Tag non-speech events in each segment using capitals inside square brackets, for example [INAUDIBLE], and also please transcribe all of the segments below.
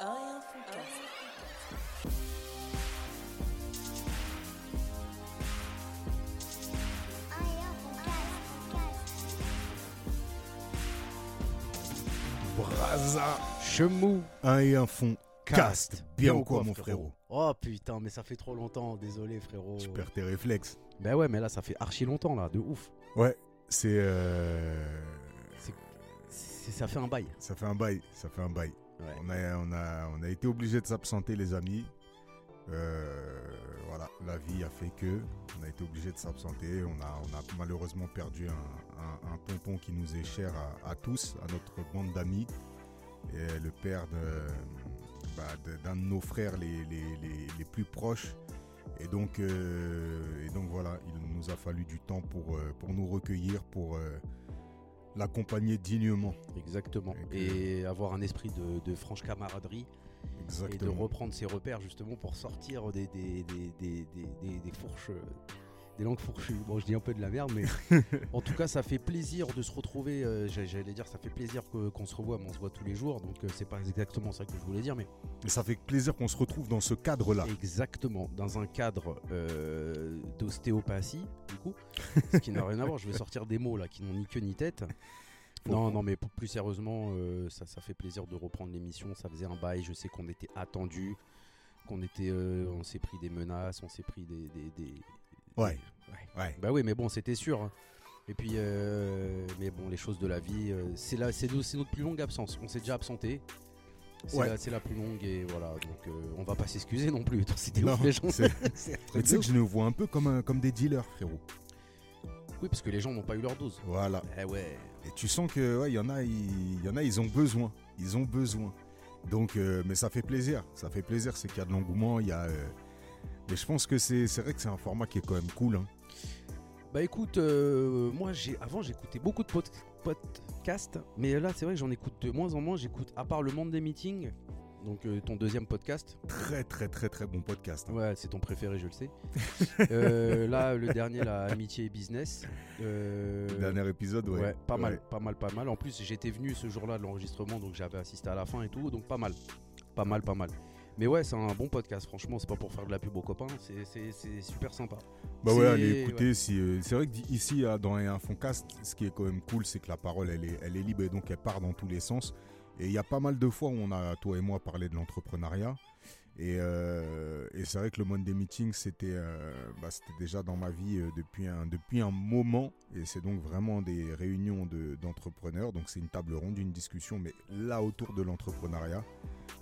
Un Foodcast. Braza, Chemou. un et un fond, cast. Bien ou quoi, mon frérot Oh putain, mais ça fait trop longtemps, désolé frérot. Tu perds tes réflexes. Bah ouais, mais là ça fait archi longtemps là, de ouf. Ouais, c'est. euh, C'est- ça fait un bail. Ça fait un bail, ça fait un bail. On a, on a, on a été obligé de s'absenter, les amis. Euh, voilà, la vie a fait que on a été obligé de s'absenter. On a, on a malheureusement perdu un, un, qui nous est cher à, tous, à notre bande d'amis, et le père de, bah, de- d'un de, nos frères les, les, les, les plus proches. Et donc, euh, et donc voilà, il nous a fallu du temps pour, euh, pour nous recueillir, pour l'accompagner dignement. Exactement. Et avoir un esprit de, de franche camaraderie et de Exactement. reprendre ses repères justement pour sortir des, des, des, des, des, des- des fourches, euh, des langues fourchues. Bon, je dis un peu de la merde, mais [LAUGHS] en tout cas, ça fait plaisir de se retrouver. euh, j'a- J'allais dire, ça fait plaisir qu'on se revoit, mais on se voit tous les jours, donc euh, c'est pas exactement ça que je voulais dire, mais Et ça fait plaisir qu'on se retrouve dans ce cadre-là. Exactement, dans un cadre euh, d'ostéopathie, du coup, [LAUGHS] ce qui n'a rien à voir. Je vais sortir des mots là qui n'ont ni queue ni tête. Non, non, mais plus sérieusement, euh, ça, ça fait plaisir de reprendre l'émission. Ça faisait un bail. Je sais qu'on était attendu, qu'on était, euh, on s'est pris des menaces, on s'est pris des, des, des- Ouais. ouais. Ouais. Bah oui, mais bon, c'était sûr. hein. Et puis, euh, mais bon, les choses de la vie, euh, c'est la- c'est no- c'est notre plus longue absence. On s'est déjà absenté. C'est Ouais. la, c'est la plus longue et voilà. Donc, euh, on va pas s'excuser non plus. C'était les gens. [LAUGHS] Mais tu sais que je nous vois un peu comme, un- comme des dealers, frérot. Oui, parce que les gens n'ont pas eu leur dose. Voilà. Eh ouais. Et tu sens que ouais, y en a, il y en a, ils ont besoin. Ils ont besoin. Donc, euh, mais ça fait plaisir. Ça fait plaisir, c'est qu'il y a de l'engouement. Il y a. Mais je pense que c'est vrai que c'est un format qui est quand même cool. hein. Bah écoute, euh, moi j'ai avant j'écoutais beaucoup de pod- podcasts, mais là c'est vrai que j'en écoute de moins en moins. J'écoute à part le monde des meetings, donc euh, ton deuxième podcast. Très, très, très, très bon podcast. hein. Ouais, c'est ton préféré, je le sais. [LAUGHS] Euh, là, le dernier, la amitié et business. Euh, Le dernier épisode, ouais. Ouais, pas mal, pas mal, pas mal. En plus, j'étais venu ce jour-là de l'enregistrement, donc j'avais assisté à la fin et tout, donc pas mal, pas mal, pas mal. Mais ouais, c'est un bon podcast, franchement, c'est pas pour faire de la pub aux copains, c'est- super sympa. Bah ouais, allez écoutez. Si, euh, c'est vrai que ici, dans un Foncast, ce qui est quand même cool, c'est que la parole, elle est, elle est libre et donc elle part dans tous les sens. Et il y a pas mal de fois où on a, toi et moi, parlé de l'entrepreneuriat. Et, euh, et c'est vrai que le Monday Meeting, c'était euh, bah, c'était déjà dans ma vie depuis, un, depuis un moment. Et c'est donc vraiment des réunions de- d'entrepreneurs. donc c'est une table ronde, une discussion, mais là autour de l'entrepreneuriat.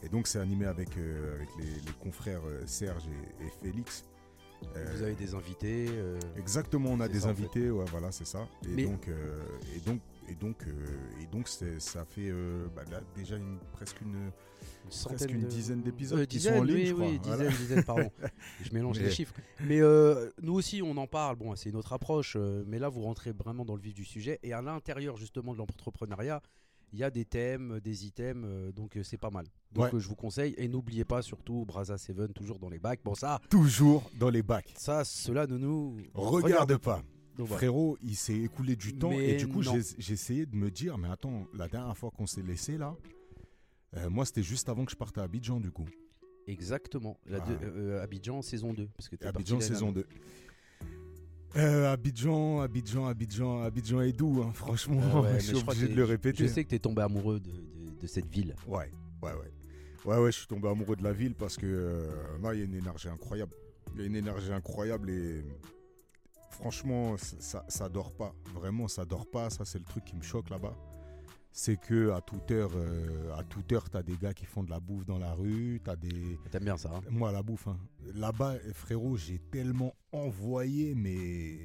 Et donc c'est animé avec, euh, avec les, les confrères euh, Serge et, et Félix. Euh, Vous avez des invités. Exactement, on a des ça, en fait. invités, ouais, voilà, c'est ça. Et Mais- donc, et donc, et donc, et donc, c'est- ça fait bah, là, déjà une, presque une, une presque une de- dizaine d'épisodes Euh, qui sont en ligne, oui, je crois. oui, Voilà. dizaine, dizaine, pardon. [LAUGHS] je mélange Mais- les chiffres. Mais euh, nous aussi, on en parle. Bon, c'est notre approche. euh, mais là, vous rentrez vraiment dans le vif du sujet. Et à l'intérieur, justement, de l'entrepreneuriat, il y a des thèmes, des items. euh, donc, euh, c'est pas mal. Donc, Ouais. euh, je vous conseille. Et n'oubliez pas, surtout, Braza 7, toujours dans les bacs. Bon, ça, Toujours dans les bacs. ça, cela ne nous Regarde pas. Donc. Frérot, il s'est écoulé du temps Mais et du coup, j'ai essayé de me dire, mais attends, la dernière fois qu'on s'est laissé là, euh, moi, c'était juste avant que je parte à Abidjan, du coup. Exactement. La Ah. euh, Abidjan, saison 2. Parce que t'es Abidjan saison dernière. 2. Euh, Abidjan, Abidjan, Abidjan, Abidjan est doux, hein, franchement, Ah ouais, [LAUGHS] je suis obligé de le répéter. Je sais que t'es tombé amoureux de, de- de cette ville. Ouais, ouais, ouais. Ouais, ouais, je suis tombé amoureux de la ville parce que euh, non, il y a une énergie incroyable. Il y a une énergie incroyable et franchement, ça, ça, ça dort pas. Vraiment, ça dort pas. Ça, c'est le truc qui me choque là-bas. C'est que à toute heure, euh, à toute heure, t'as des gars qui font de la bouffe dans la rue. T'as des, T'aimes bien ça, hein moi, la bouffe, hein. là-bas, frérot, j'ai tellement envoyé, mais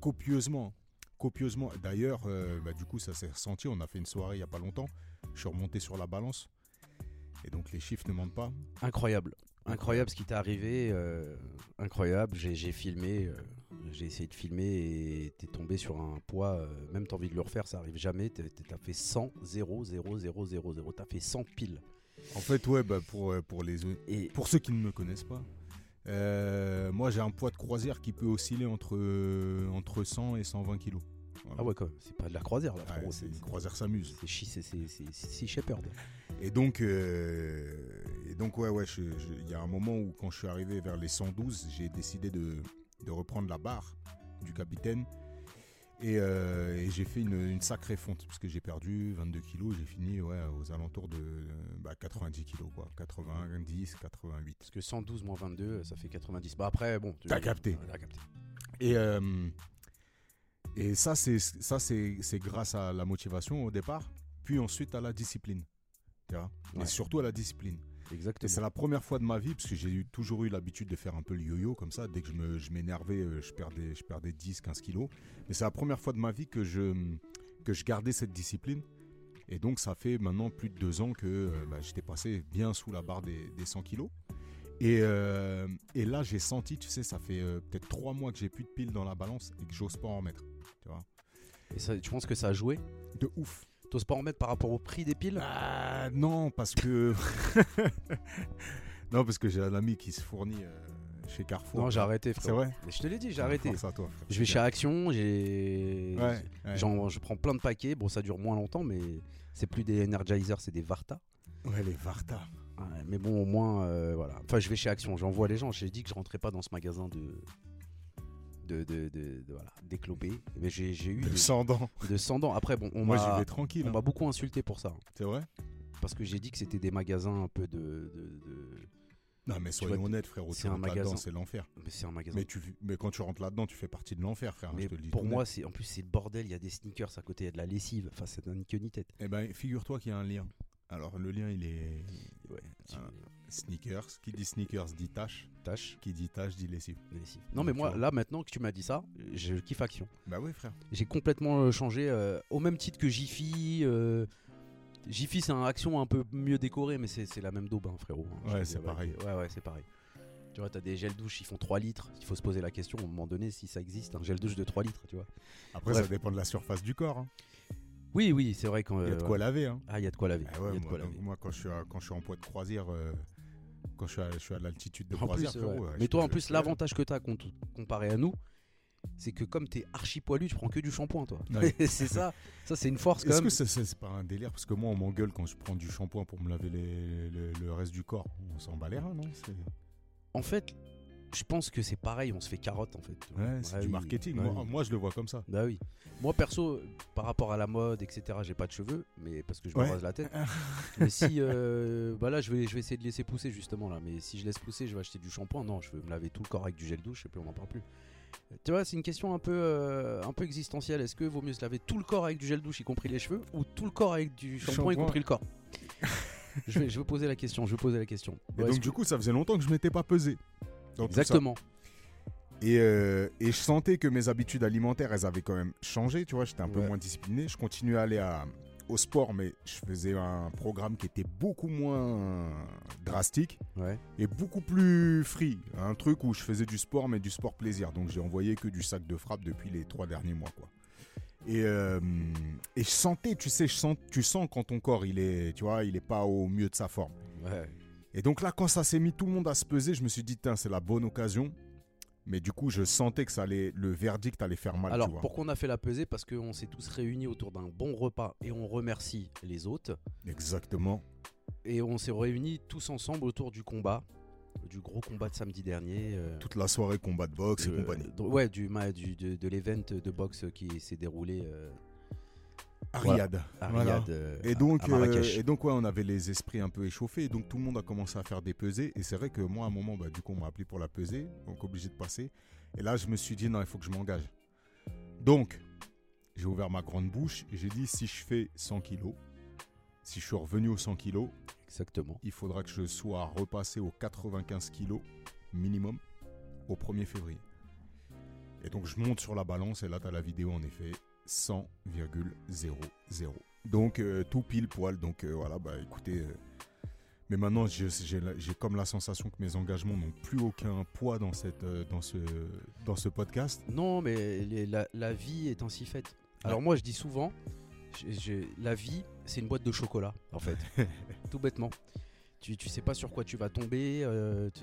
copieusement. Copieusement. D'ailleurs, euh, bah, du coup, ça s'est ressenti. On a fait une soirée il n'y a pas longtemps. Je suis remonté sur la balance. Et donc, les chiffres ne mentent pas. Incroyable. Incroyable ce qui t'est arrivé. euh, incroyable. J'ai filmé. J'ai essayé de filmer et t'es tombé sur un poids. euh, même t'as envie de le refaire, ça arrive jamais. T'as fait 100, 0, 0, 0, 0, 0. T'as fait 100 piles. En fait, ouais, bah, pour, euh, pour, les, Et pour ceux qui ne me connaissent pas, euh, moi, j'ai un poids de croisière qui peut osciller entre, euh, entre 100 et 120 kilos. Voilà. ah ouais, quoi. C'est pas de la croisière là, frérot. c'est croisière s'amuse. c'est Sea Shepherd. Et donc, euh, donc, ouais, ouais, il y a un moment où, quand je suis arrivé vers les 112, j'ai décidé de, de reprendre la barre du capitaine. Et, euh, et j'ai fait une, une sacrée fonte, parce que j'ai perdu 22 kilos. J'ai fini ouais, aux alentours de euh, bah, 90 kilos, quoi. 90, 88. Parce que 112 moins 22, ça fait 90. Bah après, bon. T'as capté. Ouais, t'as capté. Et, euh, et ça, c'est ça c'est c'est grâce à la motivation au départ, puis ensuite à la discipline. Tu vois? Ouais. Et surtout à la discipline. Et Exactement. c'est la première fois de ma vie, parce que j'ai toujours eu l'habitude de faire un peu le yo-yo comme ça. Dès que je me- je m'énervais, euh, je, perdais, je perdais 10, 15 kilos. Mais c'est la première fois de ma vie que je, que je gardais cette discipline. Et donc, ça fait maintenant plus de deux ans que euh, bah, j'étais passé bien sous la barre des, des 100 kilos. Et, euh, et là, j'ai senti, tu sais, ça fait euh, peut-être trois mois que j'ai plus de piles dans la balance et que j'ose pas en mettre. Tu vois Et ça, tu penses que ça a joué? De ouf. T'oses pas en mettre par rapport au prix des piles? Ah, non, parce que. [LAUGHS] non, parce que j'ai un ami qui se fournit euh, chez Carrefour. Non, j'ai arrêté, C'est frère. vrai Je te l'ai dit, j'ai arrêté. Force à toi. Je vais C'est chez Action, j'ai. Ouais, ouais. Je prends plein de paquets. Bon, ça dure moins longtemps, mais c'est plus des Energizer, c'est des Varta. Ouais, les Varta. Ouais, mais bon, au moins, euh, voilà. Enfin, je vais chez Action, j'envoie les gens. J'ai dit que je rentrais pas dans ce magasin de. De, de, de, de- voilà, d'éclopé. Mais j'ai j'ai eu de, sang dents. de 100 dents. Après, bon, on Moi, j'y m'a vais tranquille. on hein. m'a beaucoup insulté pour ça. C'est vrai? Parce que j'ai dit que c'était des magasins un peu de. Non, mais soyons vois, honnêtes, frérot. c'est Tu un rentres là-dedans, magasin. c'est l'enfer. Mais c'est un magasin. Mais, tu, mais quand tu rentres là-dedans, tu fais partie de l'enfer, frère. hein, Mais je te le dis pour moi, c'est en plus c'est le bordel. Il y a des sneakers à côté, il y a de la lessive. Enfin, c'est un ni queue ni tête. Eh ben, figure-toi qu'il y a un lien. Alors, le lien, il est. Ouais. tu- Ah. Sneakers. Qui dit sneakers dit tâche. tâche, Qui dit tâche dit lessive. Non, mais moi, vois. là, maintenant que tu m'as dit ça, je kiffe Action. Bah oui, frère. J'ai complètement euh, changé, euh, au même titre que Jiffy. euh, Jiffy, c'est un Action un peu mieux décoré, mais c'est c'est la même daube, hein, frérot. hein. Ouais, c'est pareil. Ouais, ouais, c'est pareil. Tu vois, t'as des gels douche, ils font 3 litres. Il faut se poser la question à un moment donné si ça existe, un gel douche de 3 litres, tu vois. Après, Bref. ça dépend de la surface du corps. hein. Oui, oui, c'est vrai quand. Il y a de quoi laver. Hein. Ah, il y a de quoi laver. Ah ouais, de moi, quoi donc, laver. moi, quand je suis à, quand je suis en poids de croisière, euh, quand je suis à, je suis à l'altitude de En croisière, plus, frérot, ouais. ouais, Mais toi, en plus, l'avantage que t'as cont- comparé à nous, c'est que comme t'es archi poilu, tu prends que du shampoing, toi. Ouais. [LAUGHS] c'est ça. Ça, c'est une force Est-ce que c'est pas un délire? Parce que moi, on m'engueule quand je prends du shampoing pour me laver les- le, le reste du corps. On s'en bat les reins, non? En fait, je pense que c'est pareil. On se fait carotte, en fait. Ouais, c'est du oui. marketing. Ouais, moi, oui. moi, je le vois comme ça. Bah oui. Moi perso, par rapport à la mode, etc., j'ai pas de cheveux, mais parce que je me rase la tête. [LAUGHS] mais si, euh, bah là, je vais, je vais essayer de laisser pousser justement là. Mais si je laisse pousser, je vais acheter du shampoing. Non, je vais me laver tout le corps avec du gel douche et puis on n'en parle plus. Tu vois, c'est une question un peu, euh, un peu existentielle. Est-ce que vaut mieux se laver tout le corps avec du gel douche, y compris les cheveux, ou tout le corps avec du shampoing, y compris le corps? Je, vais, je vais poser la question. Je vais poser la question. Et Ouais, donc, du que- coup, ça faisait longtemps que je m'étais pas pesé. Dans exactement. Et, euh, et je sentais que mes habitudes alimentaires, elles avaient quand même changé. Tu vois, j'étais un peu moins discipliné. Je continuais à aller à- au sport, mais je faisais un programme qui était beaucoup moins drastique Ouais. et beaucoup plus free. Un truc où je faisais du sport, mais du sport plaisir. Donc j'ai envoyé que du sac de frappe depuis les trois derniers mois. Quoi. Et, euh, et je sentais, tu sais, je sens, tu sens quand ton corps, il est, tu vois, il est pas au mieux de sa forme. Ouais. Et donc là, quand ça s'est mis tout le monde à se peser, je me suis dit, c'est la bonne occasion. Mais du coup, je sentais que ça allait, le verdict allait faire mal. Alors tu vois. pourquoi on a fait la pesée? Parce qu'on s'est tous réunis autour d'un bon repas et on remercie les autres. Exactement. Et on s'est réunis tous ensemble autour du combat, du gros combat de samedi dernier. euh, Toute la soirée, combat de boxe et compagnie. ouais, du- de, de l'event de boxe qui s'est déroulé euh, À voilà. Euh, Et à- donc, à Marrakech. euh, et donc ouais, on avait les esprits un peu échauffés. Et donc, tout le monde a commencé à faire des pesées. Et c'est vrai que moi, à un moment, bah, du coup, on m'a appelé pour la pesée. Donc, obligé de passer. Et là, je me suis dit, non, il faut que je m'engage. Donc, j'ai ouvert ma grande bouche. Et j'ai dit, si je fais 100 kilos, si je suis revenu aux 100 kilos, Exactement. il faudra que je sois repassé aux 95 kilos minimum au 1er février. Et donc je monte sur la balance et là tu as la vidéo en effet 100,00. Donc euh, tout pile poil. Donc euh, voilà, bah écoutez. euh, mais maintenant j'ai comme la sensation que mes engagements n'ont plus aucun poids dans, cette, dans, ce, dans ce podcast. Non, mais les- la, la vie est ainsi faite. Alors moi, je dis souvent, la vie, c'est une boîte de chocolat, en fait. [LAUGHS] Tout bêtement. Tu, tu sais pas sur quoi tu vas tomber. tu,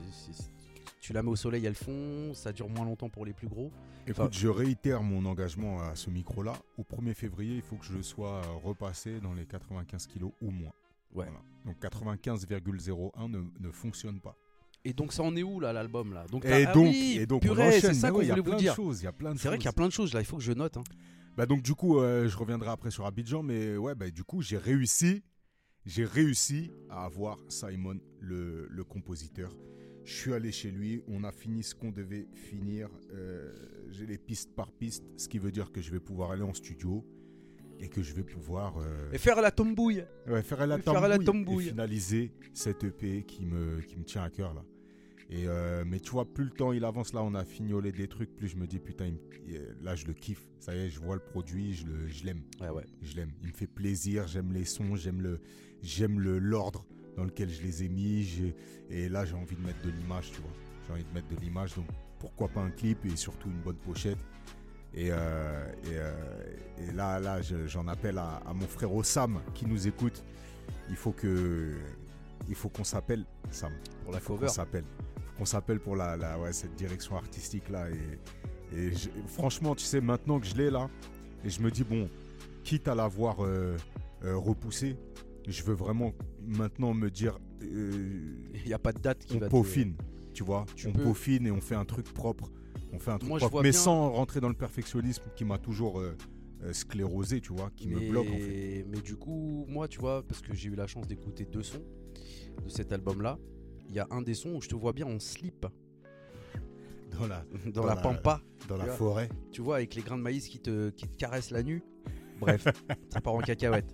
tu la mets au soleil, elle fond. Ça dure moins longtemps pour les plus gros. Écoute, je réitère mon engagement à ce micro-là. Au 1er février, il faut que je sois repassé dans les 95 kilos ou moins. Ouais. Voilà. Donc 95,01 ne, ne fonctionne pas. Et donc ça en est où là l'album là? Donc Et ah donc, oui, et donc purée, c'est ça qu'on ouais, il y a voulait vous plein de dire. C'est vrai qu'il y a plein de choses là, il faut que je note. hein. Bah donc du coup, euh, je reviendrai après sur Abidjan, mais ouais, bah du coup, j'ai réussi, j'ai réussi à avoir Simon, le, le compositeur. Je suis allé chez lui, on a fini ce qu'on devait finir. euh, j'ai les pistes par piste, ce qui veut dire que je vais pouvoir aller en studio et que je vais pouvoir euh, Et faire la tombouille. ouais, faire la faire tambouille. et finaliser cette EP qui me, qui me tient à cœur là. Et euh, mais tu vois, plus le temps il avance, là on a fignolé des trucs, plus je me dis putain, me- là je le kiffe. Ça y est, je vois le produit, je l'aime Ouais ouais. je l'aime. Il me fait plaisir, j'aime les sons, j'aime le, j'aime le l'ordre dans lequel je les ai mis. Et là, j'ai envie de mettre de l'image, tu vois. J'ai envie de mettre de l'image, donc pourquoi pas un clip et surtout une bonne pochette. Et, euh, et, euh, et là, là, je- j'en appelle à, à mon frère Osam qui nous écoute. Il faut que, il faut qu'on s'appelle Sam. Pour la Il faut cover. qu'on s'appelle. Qu'on s'appelle pour la, la- ouais, cette direction artistique là. Et, et je- franchement, tu sais, maintenant que je l'ai là, et je me dis bon, quitte à l'avoir euh, repoussé, je veux vraiment maintenant me dire, euh, Il n'y a pas de date qui on va te- peaufine, tu vois, Tu on peux- peaufine et on fait un truc propre. On fait un truc Moi, propre, mais bien- sans rentrer dans le perfectionnisme qui m'a toujours euh, euh, sclérosé, tu vois, qui me bloque en fait. Mais du coup, moi, tu vois, parce que j'ai eu la chance d'écouter deux sons de cet album-là, il y a un des sons où je te vois bien en slip Dans la, dans, Dans la, la- pampa, dans la vois. forêt. tu vois, avec les grains de maïs qui te, qui te caressent la nuit. [LAUGHS] Bref, ça part en cacahuète.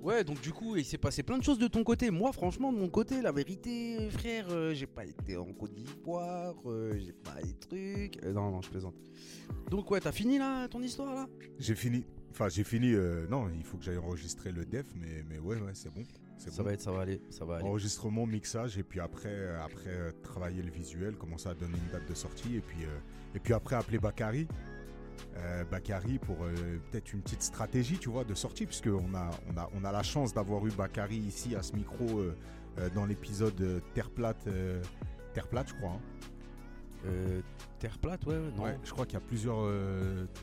Ouais, donc du coup, il s'est passé plein de choses de ton côté. Moi, franchement, de mon côté, la vérité, frère, euh, j'ai pas été en Côte d'Ivoire, euh, j'ai pas des trucs. Euh, non, non, je plaisante. Donc, ouais, t'as fini là, ton histoire là? J'ai fini. Enfin, j'ai fini. non, il faut que j'aille enregistrer le def, mais, mais ouais, ouais, c'est bon. Ça bon. va être, ça va aller, ça va aller. Enregistrement, mixage, et puis après, après travailler le visuel, commencer à donner une date de sortie, et puis, euh, et puis après appeler Bakary. Euh, Bakary pour euh, peut-être une petite stratégie, tu vois, de sortie, puisque on a, on a, on a la chance d'avoir eu Bakary ici à ce micro euh, euh, dans l'épisode Terre plate, Terre plate, je crois. hein. Terre plate, ouais, ouais, non. Ouais, je crois qu'il y a plusieurs.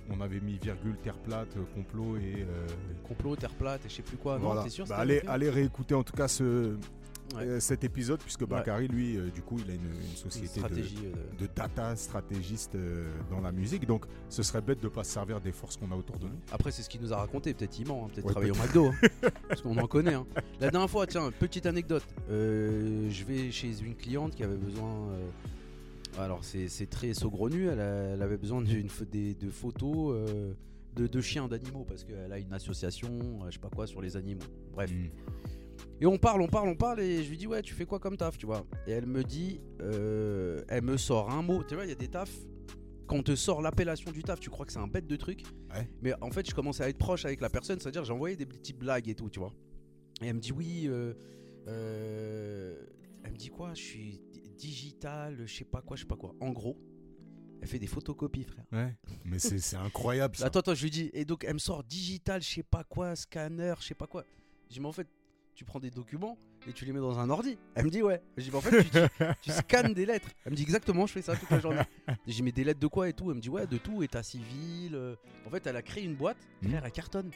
on avait mis virgule Terre plate, complot et. euh, Complot, terre plate et je sais plus quoi. voilà. Non, t'es sûr Bah, allez réécouter en tout cas ce, Ouais. euh, cet épisode, puisque Bakary, lui, euh, du coup, il a une, une Une société de, euh, de data stratégiste dans la musique. Donc, ce serait bête de pas se servir des forces qu'on a autour de nous. Après, c'est ce qu'il nous a raconté. Peut-être il ment, hein, peut-être travailler au McDo. hein, [LAUGHS] parce qu'on en connaît. hein. La dernière fois, tiens, petite anecdote. Euh, je vais chez une cliente qui avait besoin. euh, alors, c'est très saugrenu. Elle, a- elle avait besoin d'une de photos euh, de, de chiens, d'animaux. Parce qu'elle a une association, je sais pas quoi, sur les animaux. Bref. Mm. Et on parle, on parle, on parle, et je lui dis, ouais, tu fais quoi comme taf, tu vois Et elle me dit, euh, elle me sort un mot. Tu vois, il y a des tafs, quand on te sort l'appellation du taf, tu crois que c'est un bête de truc. Ouais. Mais en fait, je commençais à être proche avec la personne, c'est-à-dire j'ai envoyé des petites blagues et tout, tu vois. Et elle me dit, oui, euh, euh, elle me dit quoi Je suis di- digital, je sais pas quoi, je sais pas quoi. En gros, elle fait des photocopies, frère. Ouais. Mais c'est c'est incroyable ça. Attends, attends, je lui dis, et donc elle me sort digital, je sais pas quoi, scanner, je sais pas quoi. Je dis, mais en fait, tu prends des documents et tu les mets dans un ordi. Elle me dit, ouais. Je dis, mais en fait, tu, tu- [LAUGHS] tu scannes des lettres. Elle me dit, exactement, je fais ça toute la journée. Je dis, mais des lettres de quoi et tout? Elle me dit, ouais, de tout, état civil. euh. En fait, elle a créé une boîte, Mhm. frère, elle cartonne.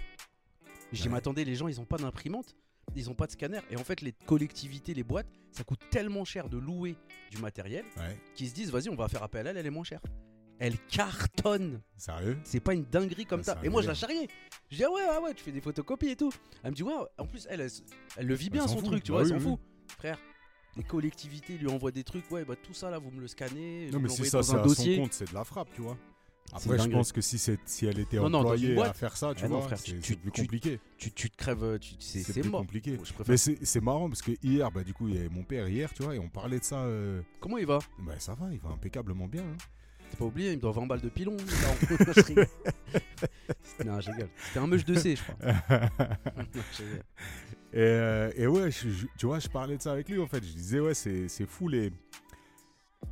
Je dis, Ouais. mais attendez, les gens, ils ont pas d'imprimante, ils ont pas de scanner. Et en fait, les collectivités, les boîtes, ça coûte tellement cher de louer du matériel Ouais. qu'ils se disent, vas-y, on va faire appel à elle, elle est moins chère. Elle cartonne Sérieux? C'est pas une dinguerie comme Ouais, ça. c'est Et moi, je la charriais. Je dis, ah ouais, ah ouais, tu fais des photocopies et tout. Elle me dit, ouais, en plus, elle, elle, elle le vit bien son fout. truc, tu Bah vois, oui, elle s'en oui. fout. Frère, les collectivités lui envoient des trucs, ouais, bah tout ça là, vous me le scannez. Non, mais l'envoyez ça, c'est à dossier. son compte, c'est de la frappe, tu vois. C'est Après, je pense que si, c'est- si elle était Non, non, employée boîte- à faire ça, tu Ah non, vois, c'est c'est tu- tu- compliqué. Tu, tu te crèves, tu- c'est C'est c'est mort. compliqué. Mais c'est c'est marrant parce que hier, bah, du coup, il y avait mon père hier, tu vois, et on parlait de ça. euh, Comment il va? Bah, ça va, il va impeccablement bien. hein. T'as pas oublié, il me doit 20 balles de pilon. Non, je rigole. non, je rigole. C'était un meuche de C, je crois. [LAUGHS] [LAUGHS] Et, euh, et ouais, je- je- tu vois, je parlais de ça avec lui en fait. Je disais, ouais, c'est c'est fou les,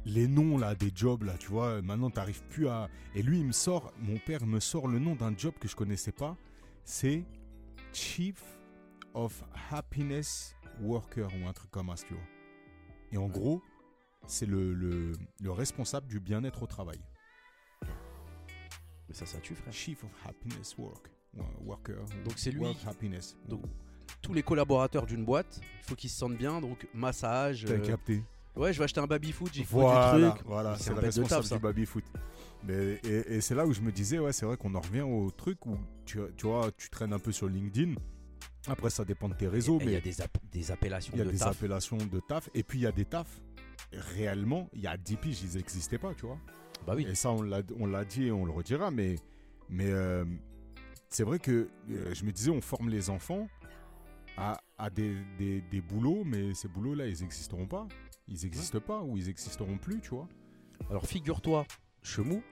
les noms là, des jobs là, tu vois. Maintenant, t'arrives plus à. Et lui, il me sort, mon père me sort le nom d'un job que je connaissais pas. C'est Chief of Happiness Worker ou un truc comme ça, tu vois. Et en gros, c'est le, le, le responsable du bien-être au travail. Mais ça, ça tue, frère. Chief of Happiness Work. Worker. Donc c'est lui Work qui- Happiness. donc- tous les collaborateurs d'une boîte, il faut qu'ils se sentent bien, donc massage. T'as euh, capté. ouais, je vais acheter un baby foot, j'ai Voilà, du truc. voilà, C'est le responsable taf, du baby foot. Mais, et et c'est là où je me disais, ouais, c'est vrai qu'on en revient au truc où tu, tu vois, tu traînes un peu sur LinkedIn. Après, ça dépend de tes réseaux, Et Il y mais a des, des appellations il y a de des taf. appellations de taf. Et puis, il y a des tafs. Réellement, il y a 10 piges, ils n'existaient pas, tu vois. Bah oui. Et ça, on l'a, dit et on le redira, mais, mais euh, c'est vrai que euh, je me disais, on forme les enfants à, à des, des, des boulots, mais ces boulots-là, ils n'existeront pas. Ils n'existent pas ou ils n'existeront plus, tu vois. Alors figure-toi, Chemou,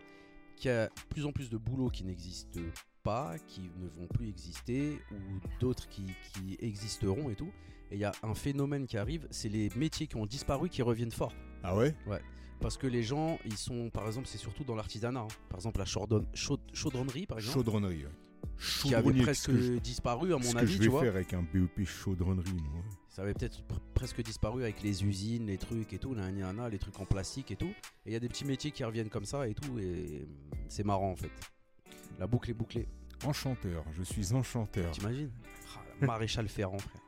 qu'il y a de plus en plus de boulots qui n'existent pas, qui ne vont plus exister, ou d'autres qui, qui existeront et tout. Et il y a un phénomène qui arrive, c'est les métiers qui ont disparu qui reviennent fort. Ah ouais? Parce que les gens, ils sont, par exemple, c'est surtout dans l'artisanat. hein. Par exemple, la chaudron- chaud- chaudronnerie, par exemple, Chaudronnerie. ouais. qui avait presque ce que je- disparu, à ce mon que avis, je tu vais vois. faire avec un BEP chaudronnerie, moi. Ça avait peut-être pr- presque disparu avec les usines, les trucs et tout, là, les trucs en plastique et tout. Et il y a des petits métiers qui reviennent comme ça et tout, et c'est marrant en fait. La boucle est bouclée, Enchanteur, je suis enchanteur. t'imagines? Ah, Maréchal Ferrand, frère.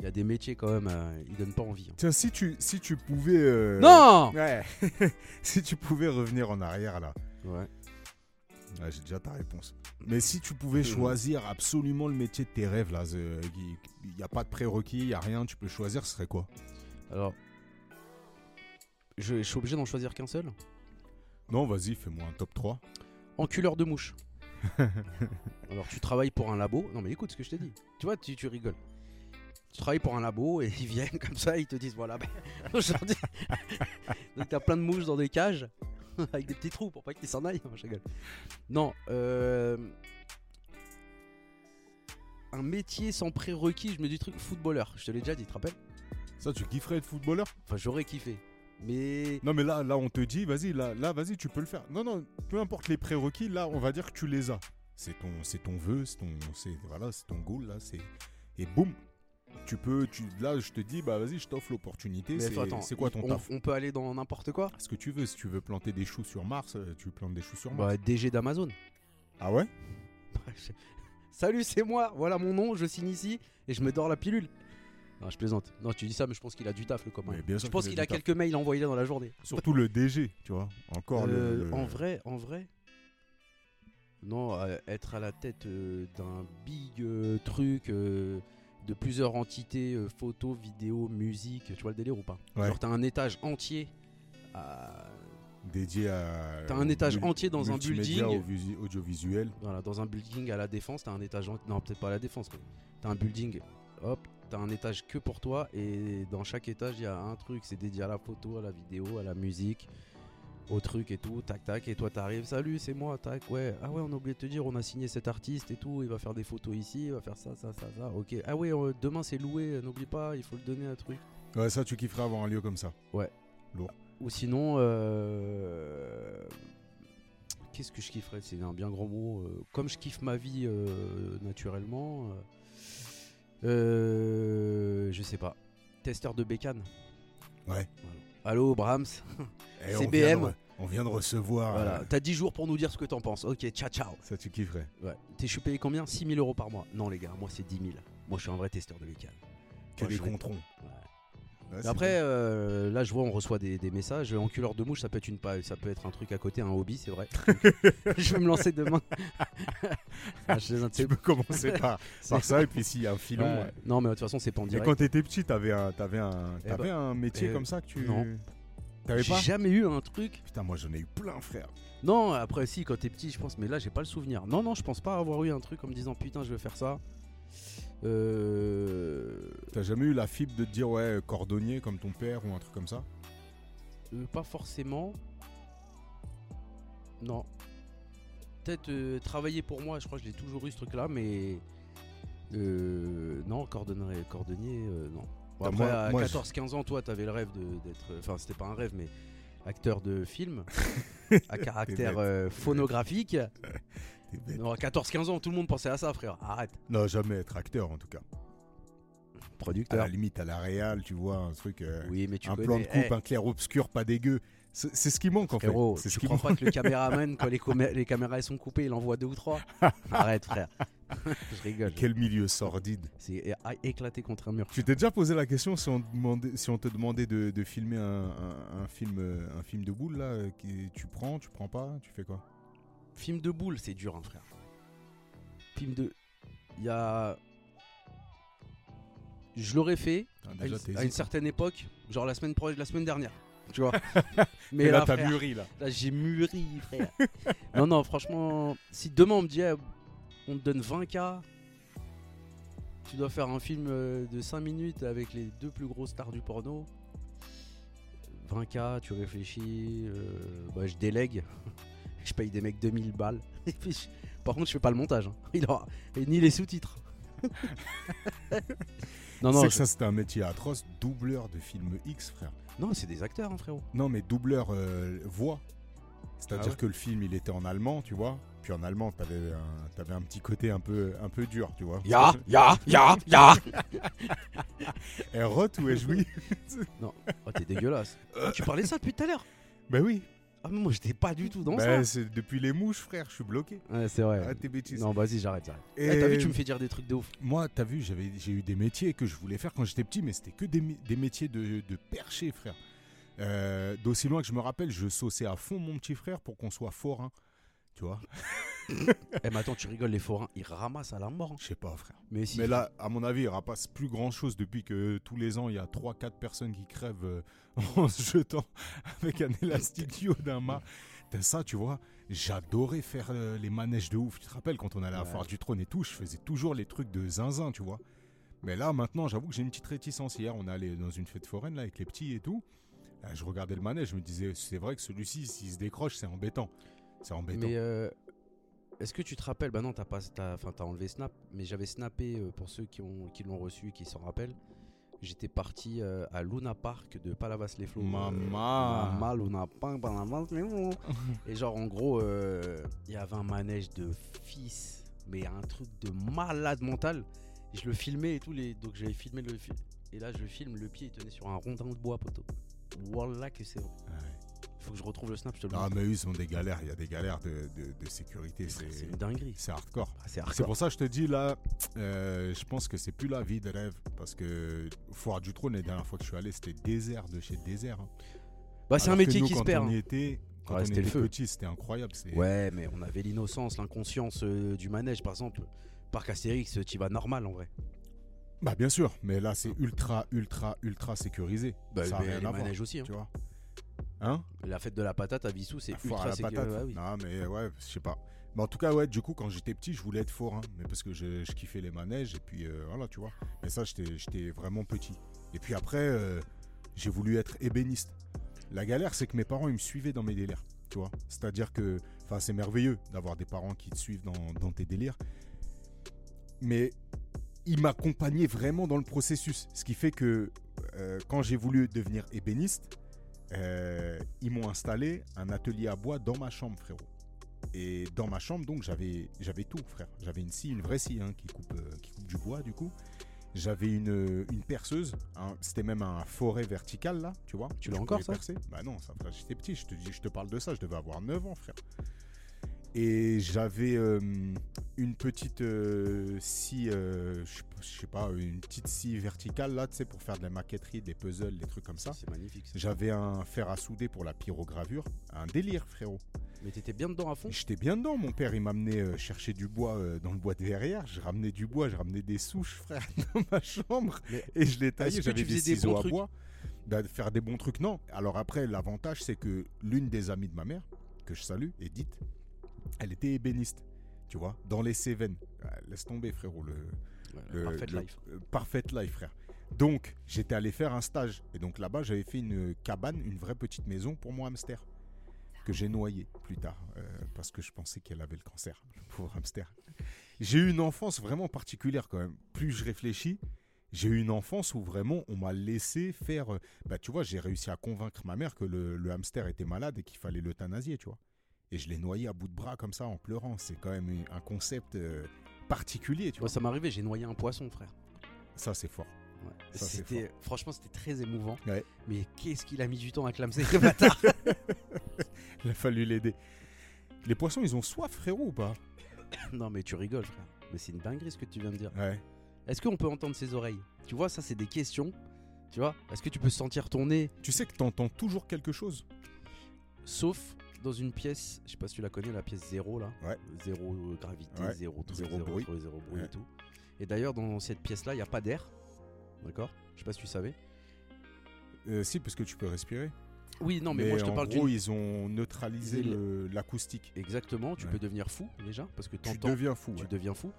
Il y a des métiers quand même, euh, ils donnent pas envie. hein. Tiens, si tu, si tu pouvais... euh, Non Ouais [LAUGHS] Si tu pouvais revenir en arrière, là. Ouais. Ouais, J'ai déjà ta réponse. Mais si tu pouvais [LAUGHS] choisir absolument le métier de tes rêves, là, il n'y a pas de prérequis, il n'y a rien, tu peux choisir, ce serait quoi? Alors, je, je suis obligé d'en choisir qu'un seul? Non, vas-y, fais-moi un top 3. Enculeur de mouches. [LAUGHS] Alors, tu travailles pour un labo? Non, mais écoute ce que je t'ai dit. Tu vois, tu, tu rigoles. Tu travailles pour un labo et ils viennent comme ça, ils te disent voilà, ben, [LAUGHS] aujourd'hui. [LAUGHS] Donc, t'as plein de mouches dans des cages [LAUGHS] avec des petits trous pour pas qu'ils s'en aillent. Je rigole. Non, euh, Un métier sans prérequis, je me dis truc footballeur. Je te l'ai déjà dit, tu te rappelles? Ça, tu kifferais être footballeur? Enfin, j'aurais kiffé. Mais. Non, mais là, là, on te dit, vas-y, là, là vas-y, tu peux le faire. Non, non, peu importe les prérequis, là, on va dire que tu les as. C'est ton, c'est ton vœu, c'est ton, c'est, voilà, c'est ton goal, là, c'est... Et boum tu peux, tu, là, je te dis, bah vas-y, je t'offre l'opportunité. mais C'est, quoi ton on, taf on peut aller dans n'importe quoi Ce que tu veux, si tu veux planter des choux sur Mars, euh, tu plantes des choux sur Mars. Bah, DG d'Amazon. Ah ouais? [LAUGHS] Salut, c'est moi. Voilà mon nom. Je signe ici et je me dors la pilule. Non, je plaisante. Non, tu dis ça, mais je pense qu'il a du taf, le copain. Bien je pense qu'il a quelques mails envoyés dans la journée. Surtout le DG, tu vois. Encore le- Euh, le, En vrai, en vrai. Non, euh, être à la tête euh, d'un big truc de plusieurs entités, euh, photos, vidéos, musique, tu vois le délire ou pas Ouais. Genre t'as un étage entier. à- dédié à. T'as un étage entier dans un building. audiovisuel. Voilà, dans un building à la défense, t'as un étage. en- Non, peut-être pas à la défense, mais t'as un building. Hop, t'as un étage que pour toi. Et dans chaque étage, il y a un truc. C'est dédié à la photo, à la vidéo, à la musique, au truc et tout. Tac, tac. Et toi, t'arrives. Salut, c'est moi. Tac, ouais. Ah ouais, on a oublié de te dire, on a signé cet artiste et tout. Il va faire des photos ici. Il va faire ça, ça, ça, ça. Ok. Ah ouais, euh, demain c'est loué. N'oublie pas, il faut le donner à un truc. Ouais, ça, tu kifferais avoir un lieu comme ça. Ou sinon, euh, qu'est-ce que je kifferais C'est un bien grand mot. euh, comme je kiffe ma vie euh, naturellement, euh, euh, je sais pas. Testeur de bécane. Ouais. Voilà. Allô, Brahms. Et C'est on vient de- on vient de recevoir. Voilà. euh, T'as 10 jours pour nous dire ce que t'en penses. Ok, ciao, ciao. ça, tu kifferais. Ouais. T'es, je suis payé combien? 6000 euros par mois. Non, les gars, moi c'est 10 000. Moi, je suis un vrai testeur de bécane. Que des controns. Ouais. Ouais, Mais c'est après, euh, là, je vois, on reçoit des, des messages. Enculeur de mouche, ça peut être une pa- ça peut être un truc à côté, un hobby, c'est vrai. [LAUGHS] [LAUGHS] je vais me lancer demain. [LAUGHS] Ah, je Tu peux commencer par, ça, et puis s'il y a un filon. Ouais. ouais. Non, mais de toute façon, c'est pas en Mais direct. quand t'étais petit, t'avais un, t'avais un, Eh t'avais un métier eh, comme ça que tu. non. T'avais pas jamais eu un truc. Putain, moi j'en ai eu plein, frère. Non, après, si, quand t'es petit, je pense, mais là, j'ai pas le souvenir. Non, non, je pense pas avoir eu un truc en me disant putain, je vais faire ça. Euh. T'as jamais eu la fibre de te dire, ouais, cordonnier comme ton père ou un truc comme ça? Euh, pas forcément. Non. Peut-être euh, travailler pour moi, je crois que je l'ai toujours eu ce truc-là, mais. euh, non, cordonnier, cordonnier euh, non. Bon, après, moi- à moi, 14-15 ans, toi, t'avais le rêve de- d'être. Enfin, c'était pas un rêve, mais acteur de film [LAUGHS] à caractère bête. euh, phonographique. [LAUGHS] T'es bête. Non, à 14-15 ans, tout le monde pensait à ça, frère. Arrête. Non, jamais être acteur en tout cas. À Producteur. la limite, à la réal, tu vois, un truc. euh, Oui, mais tu un connais. plan de coupe, Eh, un clair-obscur, pas dégueu. C'est ce qui manque en frérot, fait. C'est ce qui crois manque. pas que le caméraman, [LAUGHS] quand les, caméras sont coupées, il envoie deux ou trois [LAUGHS] Arrête, frère. [LAUGHS] je rigole. Quel milieu sordide. C'est é- éclaté contre un mur. Tu t'es déjà posé la question si on, demandait, si on te demandait de, de filmer un, un- un film, euh, un film de boule là, euh, qui, tu prends, tu prends pas, tu fais quoi? Film de boule, c'est dur, hein, frère. Film de. Il y a. Je l'aurais fait Ah, à une, à certaine époque, genre la semaine, la semaine dernière. Tu vois [LAUGHS] Mais Mais là, là, t'as mûri là. là, j'ai mûri, frère. [LAUGHS] non, non, franchement, si demain on me dit, eh, on te donne 20K, tu dois faire un film euh, de 5 minutes avec les deux plus grosses stars du porno. 20K, tu réfléchis, euh, bah, je délègue. Je paye des mecs 2000 balles. [LAUGHS] Et puis, je- Par contre, je fais pas le montage. hein. Il aura... et ni les sous-titres. [LAUGHS] non, non, c'est que ça c'était un métier atroce, doubleur de film X, frère. non, c'est des acteurs, hein, frérot. Non, mais doubleur euh, voix. C'est-à-dire Ah ouais que le film il était en allemand, tu vois. Puis en allemand, t'avais un, un petit côté un peu, un peu dur, tu vois. Ya, ya, ya, ya. [LAUGHS] Et rot ou est joui Oh, t'es dégueulasse. Tu parlais de ça depuis tout à l'heure? Ben oui. Ah, mais moi, j'étais pas du tout dans Ben, ça. depuis les mouches, frère, je suis bloqué. Ouais, c'est vrai. Ah, tes bêtises. non, vas-y, j'arrête, j'arrête. Et Eh, T'as vu, tu me fais dire des trucs de ouf. Moi, t'as vu, j'avais, j'ai eu des métiers que je voulais faire quand j'étais petit, mais c'était que des, mé- des métiers de, de perché, frère. Euh, d'aussi loin que je me rappelle, je sauçais à fond mon petit frère pour qu'on soit forain. Tu vois [LAUGHS] Eh, mais attends, tu rigoles, les forains, ils ramassent à la mort. hein. Je sais pas, frère. Mais si. Mais là, à mon avis, il rapace plus grand chose depuis que tous les ans, il y a 3-4 personnes qui crèvent euh, [LAUGHS] en se jetant avec un élastique du haut d'un mât. T'as ça, tu vois, j'adorais faire euh, les manèges de ouf. Tu te rappelles quand on allait à la Ouais. Foire du Trône et tout, je faisais toujours les trucs de zinzin, tu vois. Mais là, maintenant, j'avoue que j'ai une petite réticence. Hier, on est allé dans une fête foraine là, avec les petits et tout. Euh, Je regardais le manège, je me disais, c'est vrai que celui-ci, s'il se décroche, c'est embêtant. C'est embêtant. Mais euh, est-ce que tu te rappelles Bah non, t'as pas, t'as, enfin, t'as enlevé Snap, mais j'avais snappé euh, pour ceux qui ont, qui l'ont reçu, qui s'en rappellent. J'étais parti euh, à Luna Park de Palavas-les-Flots. euh, Mama. Mama, Luna Park, Palavas-les-Flots. Et genre, en gros, il y avait un manège de fils, mais un truc de malade mental. Et je le filmais et tout, les... donc j'avais filmé le film. Et là, je filme, le pied il tenait sur un rondin de bois, poteau. Voilà que c'est vrai. Ouais. Faut que je retrouve le snap, je te le Ah, montre. mais eux, ils ont des galères. Il y a des galères de, de- de sécurité. C'est une dinguerie. c'est hardcore. Ah, c'est pour ça que je te dis là, euh, je pense que c'est plus la vie de rêve. Parce que Foire du Trône, la dernière fois que je suis allé, c'était désert de chez désert. hein. Bah, c'est un métier nous, qui se quand perd. On y hein. était, quand Ouais, on était petit, c'était incroyable. Ouais, mais on avait l'innocence, l'inconscience euh, du manège, par exemple. Parc Astérix, tu vas normal en vrai. Bah bien sûr, mais là c'est ultra, ultra, ultra sécurisé. Bah, ça a mais rien les à voir, aussi. hein. tu vois. Hein La fête de la patate à Vissou, c'est ultra la patate. Ouais, oui. Non mais ouais, je sais pas. Mais en tout cas ouais, du coup quand j'étais petit, je voulais être forain, mais parce que je, je kiffais les manèges et puis euh, voilà, tu vois. Mais ça j'étais, j'étais vraiment petit. Et puis après, euh, j'ai voulu être ébéniste. La galère, c'est que mes parents ils me suivaient dans mes délires, tu vois. C'est-à-dire que, enfin c'est merveilleux d'avoir des parents qui te suivent dans, dans tes délires, mais ils m'accompagnaient vraiment dans le processus. Ce qui fait que euh, quand j'ai voulu devenir ébéniste, euh, ils m'ont installé un atelier à bois dans ma chambre, frérot. Et dans ma chambre, donc, j'avais, j'avais tout, frère. J'avais une scie, une vraie scie, hein, qui, coupe, euh, qui coupe du bois, du coup. J'avais une, une perceuse. un- c'était même un forêt vertical, là, tu vois. Tu l'as encore, ça percer. Bah non, ça, frère, j'étais petit. Je te, je te parle de ça. Je devais avoir 9 ans, frère. Et j'avais euh, une petite euh, scie, euh, je je sais pas, une petite scie verticale, là, tu sais, pour faire de la maquetterie, des puzzles, des trucs comme ça. C'est magnifique. J'avais un fer à souder pour la pyrogravure. Un délire, frérot. Mais t'étais bien dedans à fond? J'étais bien dedans. Mon père, il m'amenait euh, chercher du bois euh, dans le bois de verrière. Je ramenais du bois, je ramenais des souches, frère, [LAUGHS] dans ma chambre. Mais et je les taillais. J'avais des des ciseaux bons à trucs? bois. De faire des bons trucs, non. Alors après, l'avantage, c'est que l'une des amies de ma mère, que je salue, Edith, elle était ébéniste. Tu vois, dans les Cévennes. Ah, laisse tomber, frérot, le, le- Parfait le- life. euh, Parfait life, frère. Donc, j'étais allé faire un stage. Et donc là-bas, j'avais fait une cabane, une vraie petite maison pour mon hamster. Que j'ai noyé plus tard. euh, parce que je pensais qu'elle avait le cancer, le pauvre hamster. J'ai eu une enfance vraiment particulière quand même. Plus je réfléchis, j'ai eu une enfance où vraiment on m'a laissé faire. euh, Bah, tu vois, j'ai réussi à convaincre ma mère que le, le hamster était malade et qu'il fallait l'euthanasier, tu vois. Et je l'ai noyé à bout de bras comme ça en pleurant. C'est quand même un concept euh, particulier, tu vois. ça m'est arrivé, j'ai noyé un poisson, frère. Ça, c'est fort. Ouais. Ça, c'est C'était, franchement, c'était très émouvant. Ouais. Mais qu'est-ce qu'il a mis du temps à clamser, ce [LAUGHS] bâtard [LAUGHS] Il a fallu l'aider. Les poissons, ils ont soif, frérot, ou pas? [COUGHS] Non, mais tu rigoles, frère. Mais c'est une dinguerie ce que tu viens de dire. Ouais. Est-ce qu'on peut entendre ses oreilles? Tu vois, ça, c'est des questions. Tu vois Est-ce que tu peux sentir ton nez? Tu sais que t'entends toujours quelque chose? Sauf dans une pièce, je sais pas si tu la connais, la pièce zéro là. Ouais. Zéro euh, gravité, Ouais. zéro tout, Zéro zéro, bruit. zéro bruit Ouais. et tout. Et d'ailleurs, dans cette pièce là, il n'y a pas d'air. D'accord? Je sais pas si tu savais. Euh, Si, parce que tu peux respirer. Oui, non, mais, moi je te en parle gros, ils ont neutralisé l'acoustique. Exactement, tu Ouais. peux devenir fou déjà, parce que Tu deviens fou. tu ouais. deviens fou.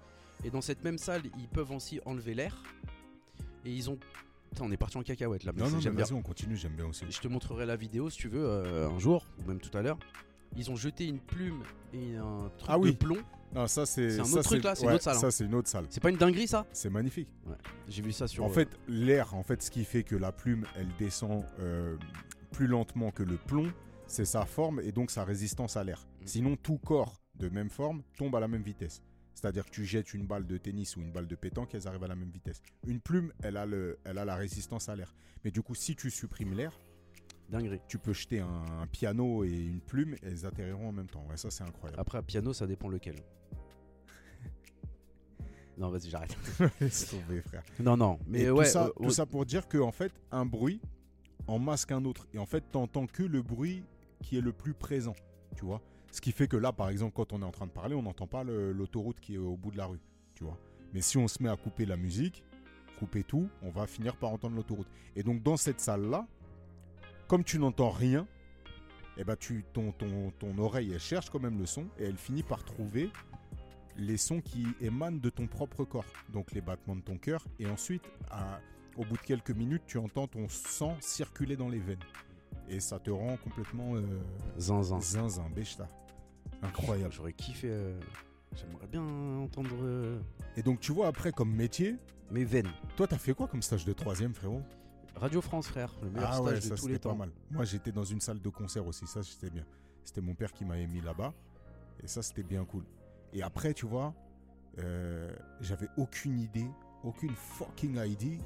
Et dans cette même salle, ils peuvent aussi enlever l'air. Et ils ont. Putain, on est parti en cacahuète là, mais Non, j'aime bien. vas-y, on continue, j'aime bien aussi. Je te montrerai la vidéo si tu veux euh, un jour, ou même tout à l'heure. Ils ont jeté une plume et un truc Ah oui. de plomb. Non, ça c'est. C'est un ça, autre truc, là, c'est une autre salle, hein. Ça c'est une autre salle. C'est pas une dinguerie ça? C'est magnifique. J'ai vu ça sur. En euh, fait, l'air, en fait, ce qui fait que la plume, elle descend euh, plus lentement que le plomb, c'est sa forme et donc sa résistance à l'air. Mm. Sinon, tout corps de même forme tombe à la même vitesse. C'est-à-dire que tu jettes une balle de tennis ou une balle de pétanque, elles arrivent à la même vitesse. Une plume, elle a, le, elle a la résistance à l'air. Mais du coup, si tu supprimes l'air, dinguerie. tu peux jeter un, un piano et une plume, et elles atterriront en même temps. Ouais, ça, c'est incroyable. Après, à piano, ça dépend lequel. [LAUGHS] non, vas-y, j'arrête. [LAUGHS] Tomber, frère. non, non, mais et ouais. tout, ça, euh, tout ça pour dire que en fait, un bruit en masque un autre. Et en fait, t'entends que le bruit qui est le plus présent. Tu vois Ce qui fait que là, par exemple, quand on est en train de parler, on n'entend pas l'autoroute qui est au bout de la rue. Tu vois Mais si on se met à couper la musique, couper tout, on va finir par entendre l'autoroute. Et donc, dans cette salle-là, comme tu n'entends rien, eh ben ton, ton, ton oreille, cherche quand même le son et elle finit par trouver les sons qui émanent de ton propre corps. Donc les battements de ton cœur. Et ensuite, à- au bout de quelques minutes, tu entends ton sang circuler dans les veines. Et ça te rend complètement euh, Zinzin. zinzin, bêta. Incroyable. J'aurais kiffé. euh, J'aimerais bien entendre euh, Et donc tu vois, après, comme métier, mes veines. toi, t'as fait quoi comme stage de troisième, frérot? Radio France, frère, le meilleur Ah stage ouais, de ça tous les c'était pas temps. mal. Moi, j'étais dans une salle de concert aussi, ça c'était bien. C'était mon père qui m'avait mis là-bas. Et ça, c'était bien cool. Et après, tu vois, j'avais aucune idée, aucune fucking quand-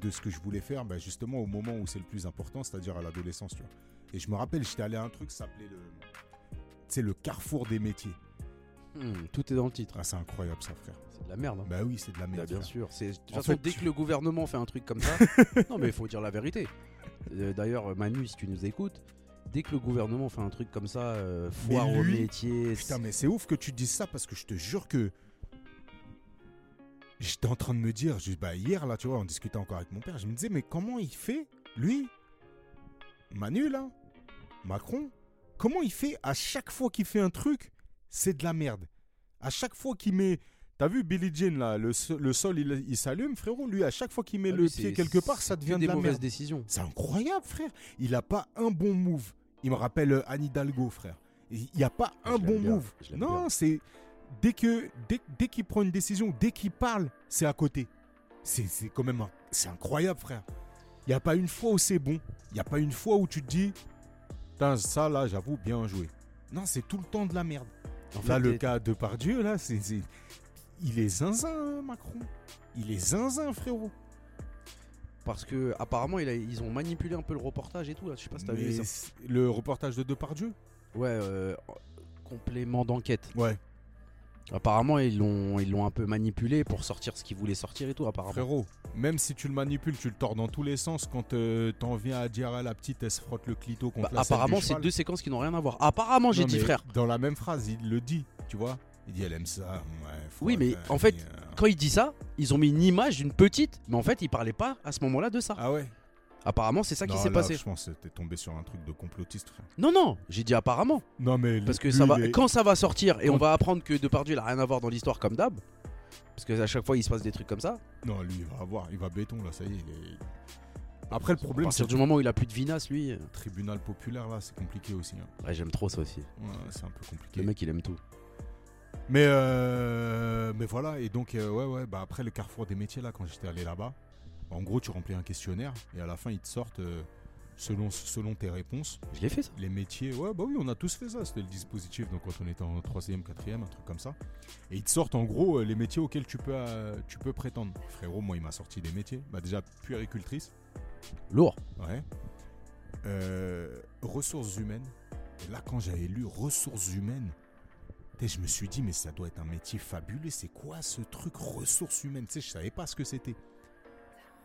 de ce que je voulais faire, bah, justement au moment où c'est le plus important, c'est-à-dire à, l'adolescence, tu vois. Et je me rappelle, j'étais allé à un truc qui s'appelait le, sais, le carrefour des métiers. Hmm, tout est dans le titre. Ah, c'est incroyable ça, frère. C'est de la merde. hein. Bah oui, c'est de la Bah, merde. bien frère. sûr. C'est- De toute En façon, fait, dès tu- que le gouvernement fait un truc comme ça, [LAUGHS] non mais il faut dire la vérité. Euh, D'ailleurs, Manu, si tu nous écoutes, dès que le gouvernement fait un truc comme ça, euh, foire au lui, métier, Putain, mais c'est ouf que tu dises ça parce que je te jure que. J'étais en train de me dire, juste, bah, hier là, tu vois, on discutait encore avec mon père, je me disais, mais comment il fait, lui, Manu là, Macron, comment il fait à chaque fois qu'il fait un truc, c'est de la merde. À chaque fois qu'il met. T'as vu Billy Jean là, le, so- le sol il, il s'allume, frérot, lui, à chaque fois qu'il met Ah, le pied quelque part, ça devient de des la mauvaises merde. décisions. C'est incroyable, frère. Il a pas un bon move. Il me rappelle euh, Anne Hidalgo, frère. Il n'y a pas Je un bon bien, move. Non, c'est dès que dès, dès qu'il prend une décision, dès qu'il parle, c'est à côté. C'est c'est quand même c'est incroyable, frère. Il n'y a pas une fois où c'est bon. Il n'y a pas une fois où tu te dis, ça là, j'avoue, bien joué. Non, c'est tout le temps de la merde. En là, fait, le cas de Pardieu, là, c'est il est zinzin, hein, Macron. Il est zinzin, frérot. Parce que apparemment, il a- ils ont manipulé un peu le reportage et tout. Là. Je sais pas si t'as vu ça. le reportage de Depardieu Ouais, euh, complément d'enquête. Ouais. Apparemment, ils l'ont ils l'ont un peu manipulé pour sortir ce qu'ils voulaient sortir et tout. Apparemment. Frérot, même si tu le manipules, tu le tords dans tous les sens. Quand euh, t'en viens à dire à la petite, elle se frotte le clito contre Bah, la apparemment, c'est deux séquences qui n'ont rien à voir. Apparemment, j'ai dit frère. Dans la même phrase, il le dit, tu vois. Il dit, elle aime ça. ouais, Oui, mais en fait, euh. Quand il dit ça, ils ont mis une image d'une petite, mais en fait, il parlait pas à ce moment-là de ça. Ah ouais Apparemment, c'est ça qui s'est là, passé. Je pense que t'es tombé sur un truc de complotiste, frère. Non, non, j'ai dit apparemment. Non, mais. Parce que ça va, est- quand ça va sortir et on va apprendre que Depardieu il a rien à voir dans l'histoire comme d'hab, parce que à chaque fois il se passe des trucs comme ça. Non, lui, il va avoir. Il va béton, là, ça y est. il est- Après, le À problème, c'est partir du moment où il a plus de vinasse, lui. euh, tribunal populaire, là, c'est compliqué aussi. hein. Ouais, j'aime trop ça aussi. Ouais, c'est un peu compliqué. Le mec, il aime tout. Mais, euh, mais voilà, et donc, euh, ouais, ouais, bah après le carrefour des métiers, là, quand j'étais allé là-bas, en gros, tu remplis un questionnaire et à la fin, ils te sortent, euh, selon, selon tes réponses, Je l'ai fait ça. les métiers. Ouais, bah oui, on a tous fait ça, c'était le dispositif, donc quand on était en 3ème, 4ème, un truc comme ça. Et ils te sortent en gros euh, les métiers auxquels tu peux, euh, tu peux prétendre. Frérot, moi, il m'a sorti des métiers. Bah, déjà, puéricultrice, Lourd. ouais. Euh, ressources humaines. Et là, quand j'avais lu ressources humaines, je me suis dit, mais ça doit être un métier fabuleux. C'est quoi ce truc ressources humaines? Tu sais, je savais pas ce que c'était.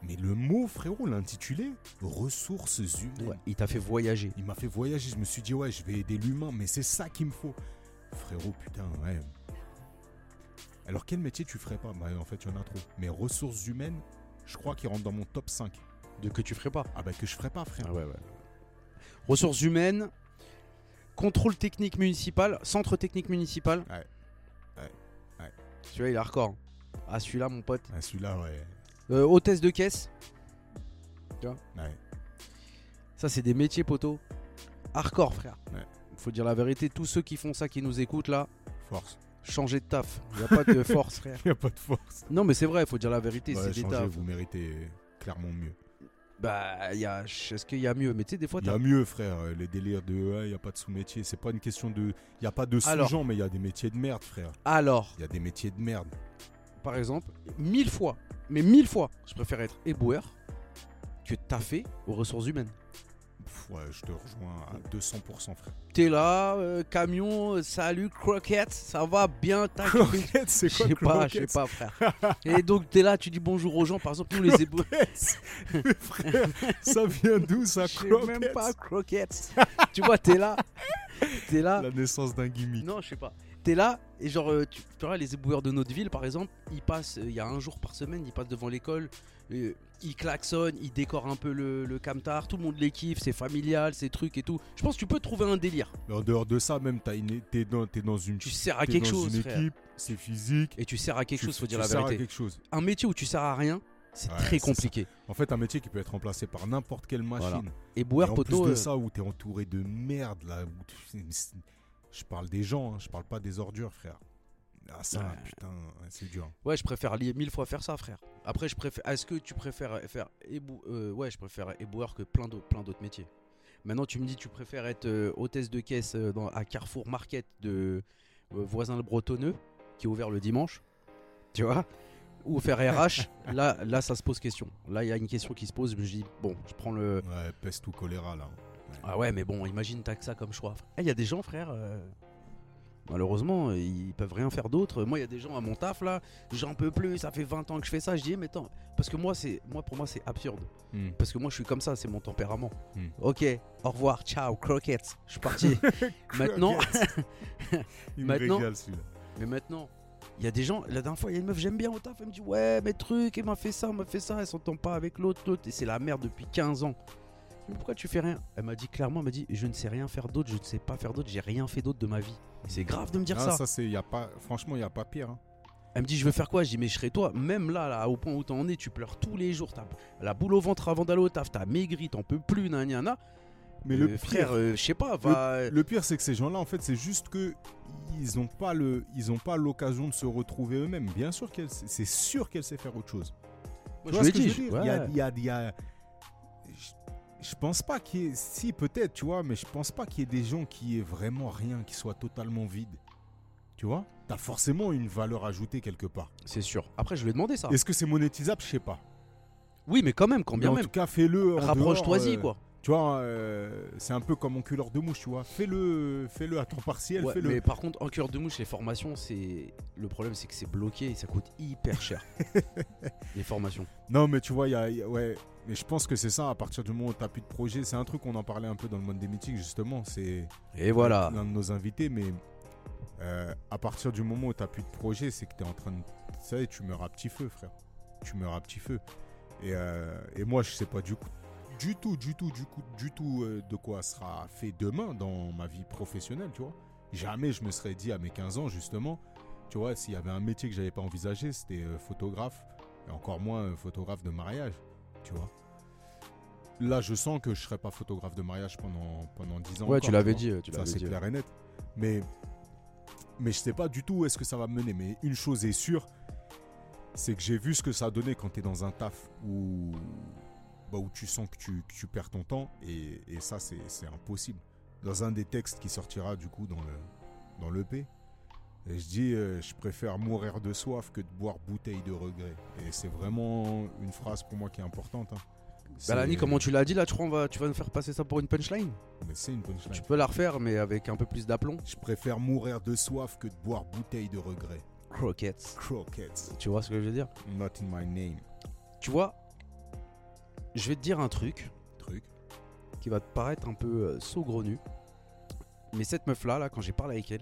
Mais le mot, frérot, l'intitulé, ressources humaines. Ouais, il t'a fait voyager. Il m'a fait voyager. Je me suis dit, ouais, je vais aider l'humain, mais c'est ça qu'il me faut. Frérot, putain, ouais. Alors, quel métier tu ferais pas? Bah, en fait, il y en a trop. Mais ressources humaines, je crois qu'il rentre dans mon top 5. De que tu ferais pas? Ah, bah, que je ferais pas, frère. Ah ouais, ouais. Ressources humaines, contrôle technique municipal, centre technique municipal. Ouais. Ouais. Ouais. Tu vois, il est hardcore. Ah, celui-là, mon pote. Ah, celui-là, ouais. Euh, hôtesse de caisse. Ouais. Ça, c'est des métiers, poteau. Hardcore, frère. Ouais. Faut dire la vérité. Tous ceux qui font ça, qui nous écoutent là, Force. changez de taf. Il n'y a pas de [LAUGHS] force, frère. Il n'y a pas de force. Non, mais c'est vrai, faut dire la vérité. Ouais, c'est des tafs. vous méritez clairement mieux. Bah, il y a. Est-ce qu'il y a mieux? Mais tu sais, des fois, Il y a mieux, frère. Les délires de il n'y a pas de sous-métier. C'est pas une question de. Il n'y a pas de Alors. sous-gens, mais il y a des métiers de merde, frère. Alors, Il y a des métiers de merde. Par exemple, mille fois, mais mille fois, je préfère être éboueur que taffer aux ressources humaines. Ouais, je te rejoins à 200%, frère. T'es là, euh, camion, euh, salut, croquette, ça va bien, t'as [LAUGHS] Croquette, c'est Je quoi sais pas, je sais pas, frère. Et donc t'es là, tu dis bonjour aux gens, par exemple, nous les éboueurs. [LAUGHS] Frère, ça vient d'où ça, Je croquette même pas, croquette. tu vois, t'es là, t'es là. La naissance d'un gimmick. Non, je sais pas. T'es là, et genre, euh, tu, tu vois, les éboueurs de notre ville, par exemple, ils passent, euh, il y a un jour par semaine, ils passent devant l'école, euh, ils klaxonnent, ils décorent un peu le, le camtar, tout le monde les kiffe, c'est familial, c'est trucs et tout. Je pense que tu peux trouver un délire. Mais en dehors de ça, même, t'as une- t'es dans, t'es dans une, Tu sers à quelque dans chose, une frère. équipe, c'est physique. Et tu sers à quelque tu- chose, faut dire la à vérité. quelque chose. Un métier où tu sers à rien, c'est Ouais, très compliqué. En fait, un métier qui peut être remplacé par n'importe quelle machine. Voilà. Et Éboueur, en plus de euh, ça, où t'es entouré de merde, là. où tu- c'est- Je parle des gens, hein, je parle pas des ordures, frère. Ah, ça, Ouais. putain, c'est dur. Ouais, je préfère mille fois faire ça, frère. Après, je préfère. Est-ce que tu préfères faire ébou... euh, Ouais, je préfère éboueur que plein d'autres, plein d'autres métiers. Maintenant, tu me dis, tu préfères être euh, hôtesse de caisse euh, dans, à Carrefour Market de euh, voisin le Bretonneux, qui est ouvert le dimanche, tu vois Ou faire RH. [LAUGHS] là, là, ça se pose question. Là, il y a une question qui se pose. Je dis, bon, je prends le. Ouais, peste ou choléra, là. Ah ouais, mais bon, imagine, t'as que ça comme choix. Eh, Il y a des gens, frère. euh, Malheureusement, ils peuvent rien faire d'autre. Moi, il y a des gens à mon taf là, j'en peux plus, ça fait 20 ans que je fais ça. Je dis, eh, mais attends, parce que moi, c'est, moi pour moi, c'est absurde. Hmm. Parce que moi, je suis comme ça, c'est mon tempérament. Hmm. Ok, au revoir, ciao, croquettes, je suis parti. [LAUGHS] [LAUGHS] maintenant, [LAUGHS] Il me Maintenant- régale, celui-là. mais maintenant, il y a des gens, la dernière fois, il y a une meuf, j'aime bien au taf, elle me dit, ouais, mais truc, elle m'a fait ça, elle m'a fait ça, elle s'entend pas avec l'autre, l'autre, et c'est la merde depuis 15 ans. Mais pourquoi tu fais rien Elle m'a dit clairement, elle m'a dit, je ne sais rien faire d'autre, je ne sais pas faire d'autre, j'ai rien fait d'autre de ma vie. C'est grave de me dire Ah, ça. ça, c'est, y a pas, franchement, il n'y a pas pire. hein. Elle me dit je veux faire quoi? Je dis mais je serai toi. Même là, là au point où t'en es, tu pleures tous les jours. T'as la boule au ventre avant d'aller au taf. T'as maigri, t'en peux plus, nan, nan, nan. Mais Euh, le pire, frère, euh, je sais pas, va. le pire, c'est que ces gens-là, en fait, c'est juste que ils n'ont pas le, ils ont pas l'occasion de se retrouver eux-mêmes. Bien sûr qu'elle, c'est sûr qu'elle sait faire autre chose. Moi, je ce que dit. je veux dire? ouais. Il y a, il y a- il y a- je, pense pas qu'il y ait, si peut-être, tu vois, mais je pense pas qu'il y ait des gens qui aient vraiment rien, qui soient totalement vides. Tu vois? T'as forcément une valeur ajoutée quelque part. C'est sûr. Après, je lui ai demandé ça. Est-ce que c'est monétisable? Je sais pas. Oui, mais quand même, quand Mais bien en même. tout cas, fais-le. en Rapproche-toi-y, euh, quoi. Tu vois, euh, c'est un peu comme en couleur de mouche, tu vois. Fais-le, fais-le à temps partiel, Ouais, fais-le. mais par contre, en cœur de mouche, les formations, c'est. Le problème, c'est que c'est bloqué et ça coûte hyper cher. [LAUGHS] les formations. Non, mais tu vois, il y a, y ouais. Mais je pense que c'est ça, à partir du moment où tu plus de projet, c'est un truc qu'on en parlait un peu dans le monde des meetings, justement. C'est Et voilà. l'un de nos invités, mais euh, à partir du moment où tu plus de projet, c'est que tu es en train de. Tu sais, tu meurs à petit feu, frère. Tu meurs à petit feu. Et, euh, et moi, je sais pas du coup, du tout, du tout, du coup, du tout euh, de quoi sera fait demain dans ma vie professionnelle, tu vois. Jamais je me serais dit à mes 15 ans, justement, tu vois, s'il y avait un métier que j'avais pas envisagé, c'était euh, photographe, et encore moins euh, photographe de mariage, tu vois. Là, je sens que je serai pas photographe de mariage pendant, pendant 10 ans. Ouais, encore, tu l'avais dit. Tu Ça, l'avais c'est dit. clair et net. Mais, mais je sais pas du tout où est-ce que ça va me mener. Mais une chose est sûre, c'est que j'ai vu ce que ça a donné quand tu es dans un taf où, bah, où tu sens que tu, que tu perds ton temps. Et, et ça, c'est impossible. Dans un des textes qui sortira du coup dans le dans l'EP, et je dis euh, je préfère mourir de soif que de boire bouteille de regret. Et c'est vraiment une phrase pour moi qui est importante. hein. Bah, Lani, C'est- comment tu l'as dit là, tu crois on va, tu vas nous faire passer ça pour une punchline? Mais c'est une punchline. Tu peux la refaire, mais avec un peu plus d'aplomb. Je préfère mourir de soif que de boire bouteille de regret. Croquettes. Croquettes. Tu vois ce que je veux dire? Not in my name. Tu vois, je vais te dire un truc Truc. qui va te paraître un peu euh, saugrenu. Mais cette meuf là, là, quand j'ai parlé avec elle,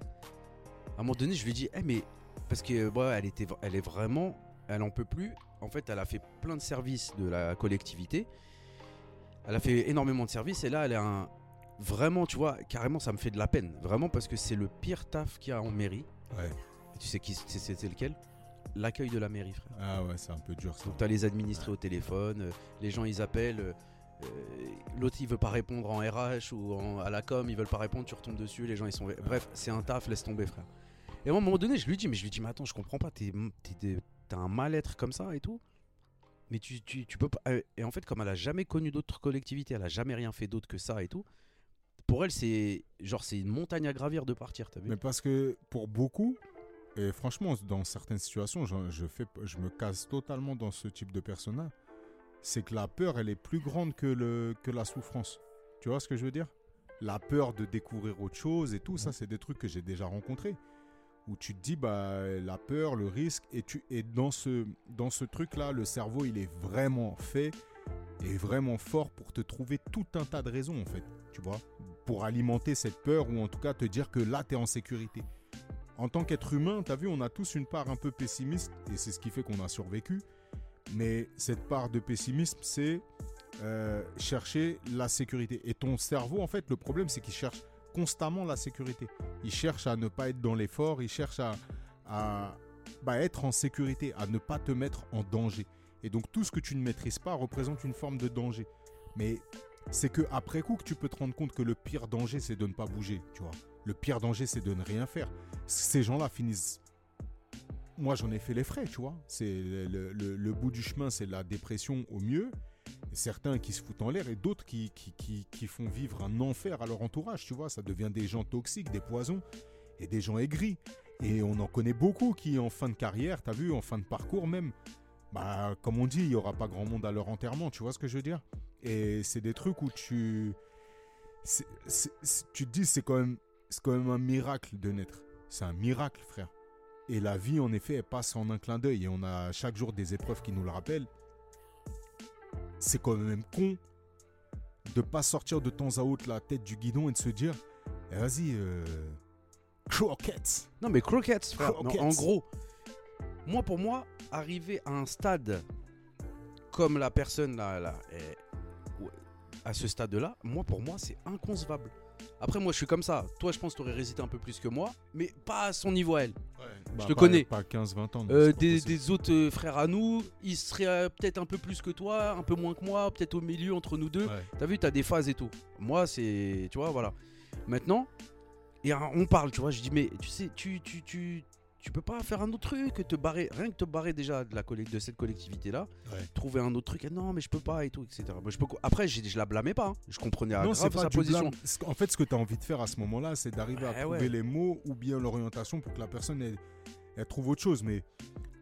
à un moment donné, je lui ai dit, Eh, mais parce que ouais, elle était, elle est vraiment, elle en peut plus. En fait, elle a fait plein de services de la collectivité. Elle a fait énormément de services et là, elle est un vraiment, tu vois, carrément, ça me fait de la peine, vraiment parce que c'est le pire taf qu'il y a en mairie. Ouais. Et tu sais qui, c'est- c'était lequel? L'accueil de la mairie, frère. Ah ouais, c'est un peu dur ça. Donc t'as les administrés au téléphone, euh, les gens ils appellent, euh, euh, l'autre il veut pas répondre en RH ou en- à la com, ils veulent pas répondre, tu retombes dessus, les gens ils sont... Bref, c'est un taf, laisse tomber frère. Et à un moment donné je lui dis, mais je lui dis, mais attends, je comprends pas, t'as un mal-être comme ça et tout mais tu, tu, tu peux pas... Et en fait comme elle a jamais connu d'autres collectivités, elle a jamais rien fait d'autre que ça et tout, pour elle c'est genre c'est une montagne à gravir de partir, t'as vu Mais parce que pour beaucoup, et franchement, dans certaines situations, je, je fais, je me casse totalement dans ce type de persona, c'est que la peur, elle est plus grande que, le, que la souffrance. Tu vois ce que je veux dire? La peur de découvrir autre chose et tout, ça, c'est des trucs que j'ai déjà rencontrés. Où tu te dis, bah, la peur, le risque, et, tu, et dans ce, dans ce truc-là, le cerveau, il est vraiment fait et vraiment fort pour te trouver tout un tas de raisons, en fait. Tu vois? Pour alimenter cette peur ou en tout cas te dire que là, tu es en sécurité en tant qu'être humain, tu as vu, on a tous une part un peu pessimiste et c'est ce qui fait qu'on a survécu. Mais cette part de pessimisme, c'est euh, chercher la sécurité. Et ton cerveau, en fait, le problème, c'est qu'il cherche constamment la sécurité. Il cherche à ne pas être dans l'effort, il cherche à, à, bah, être en sécurité, à ne pas te mettre en danger. Et donc tout ce que tu ne maîtrises pas représente une forme de danger. Mais c'est que après coup que tu peux te rendre compte que le pire danger, c'est de ne pas bouger, tu vois. Le pire danger, c'est de ne rien faire. Ces gens-là finissent. Moi, j'en ai fait les frais, tu vois. C'est le, bout du chemin, c'est la dépression au mieux. Certains qui se foutent en l'air et d'autres qui, qui, qui- qui font vivre un enfer à leur entourage, tu vois. Ça devient des gens toxiques, des poisons et des gens aigris. Et on en connaît beaucoup qui, en fin de carrière, t'as vu, en fin de parcours même, bah, comme on dit, il n'y aura pas grand monde à leur enterrement, tu vois ce que je veux dire? Et c'est des trucs où tu. tu te dis, c'est quand, même, c'est quand même un miracle de naître. C'est un miracle, frère. Et la vie, en effet, elle passe en un clin d'œil. Et on a chaque jour des épreuves qui nous le rappellent. C'est quand même con de pas sortir de temps à autre la tête du guidon et de se dire eh, vas-y, euh, croquettes. Non, mais croquettes, frère. Non, Croquettes. en gros, moi, pour moi, arriver à un stade comme la personne là, là, à ce stade-là, moi, pour moi, c'est inconcevable. Après, moi, je suis comme ça. Toi, je pense que tu aurais résisté un peu plus que moi, mais pas à son niveau à elle. Bah, te pas- connais. Pas 15-20 ans. Euh, des, autres euh, frères à nous, ils seraient euh, peut-être un peu plus que toi, un peu moins que moi, peut-être au milieu entre nous deux. Ouais. T'as vu, t'as des phases et tout. Moi, c'est. Tu vois, voilà. Maintenant, et on parle, tu vois. Je dis, mais tu sais, tu, tu, tu, tu peux pas faire un autre truc, te barrer, rien que te barrer déjà de, la de cette collectivité-là, Ouais. trouver un autre truc. Ah Non, mais je peux pas et tout, etc. Moi, je peux... Après, j'ai- je la blâmais pas. hein. Je comprenais à Non, grave pas sa position. blâme. En fait, ce que tu as envie de faire à ce moment-là, c'est d'arriver à trouver ouais. les mots ou bien l'orientation pour que la personne elle, elle trouve autre chose. Mais,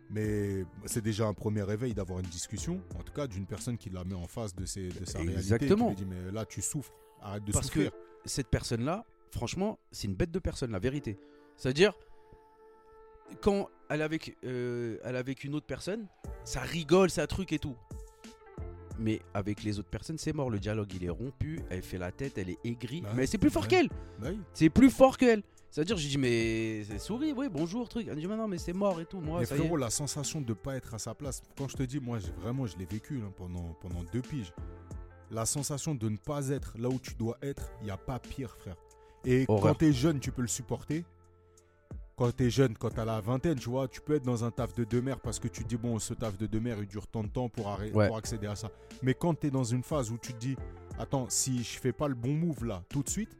mais c'est déjà un premier réveil d'avoir une discussion, en tout cas d'une personne qui la met en face de, ses, de sa réalité. Exactement. Qui lui dit, mais là, tu souffres, arrête de Parce souffrir. que cette personne-là, franchement, c'est une bête de personne, la vérité. C'est-à-dire, quand elle est avec, euh, elle est avec une autre personne, ça rigole, ça truc et tout. Mais avec les autres personnes, c'est mort. Le dialogue, il est rompu. Elle fait la tête, elle est aigrie. Bah mais c'est plus fort ouais. qu'elle. Bah oui. C'est plus fort qu'elle. C'est-à-dire, j'ai dit, mais c'est souris, oui, bonjour, truc. Elle me dit, mais non, mais c'est mort et tout. Moi, mais ça frérot, la sensation de ne pas être à sa place, quand je te dis, moi, vraiment, je l'ai vécu là, pendant, pendant deux piges. La sensation de ne pas être là où tu dois être, il n'y a pas pire, frère. Et Horreur. quand tu es jeune, tu peux le supporter. Quand tu es jeune, quand tu as la vingtaine, tu vois, tu peux être dans un taf de demeure parce que tu te dis, bon, ce taf de demeure, il dure tant de temps pour, arrêter, Ouais. pour accéder à ça. Mais quand tu es dans une phase où tu te dis, attends, si je fais pas le bon move là, tout de suite,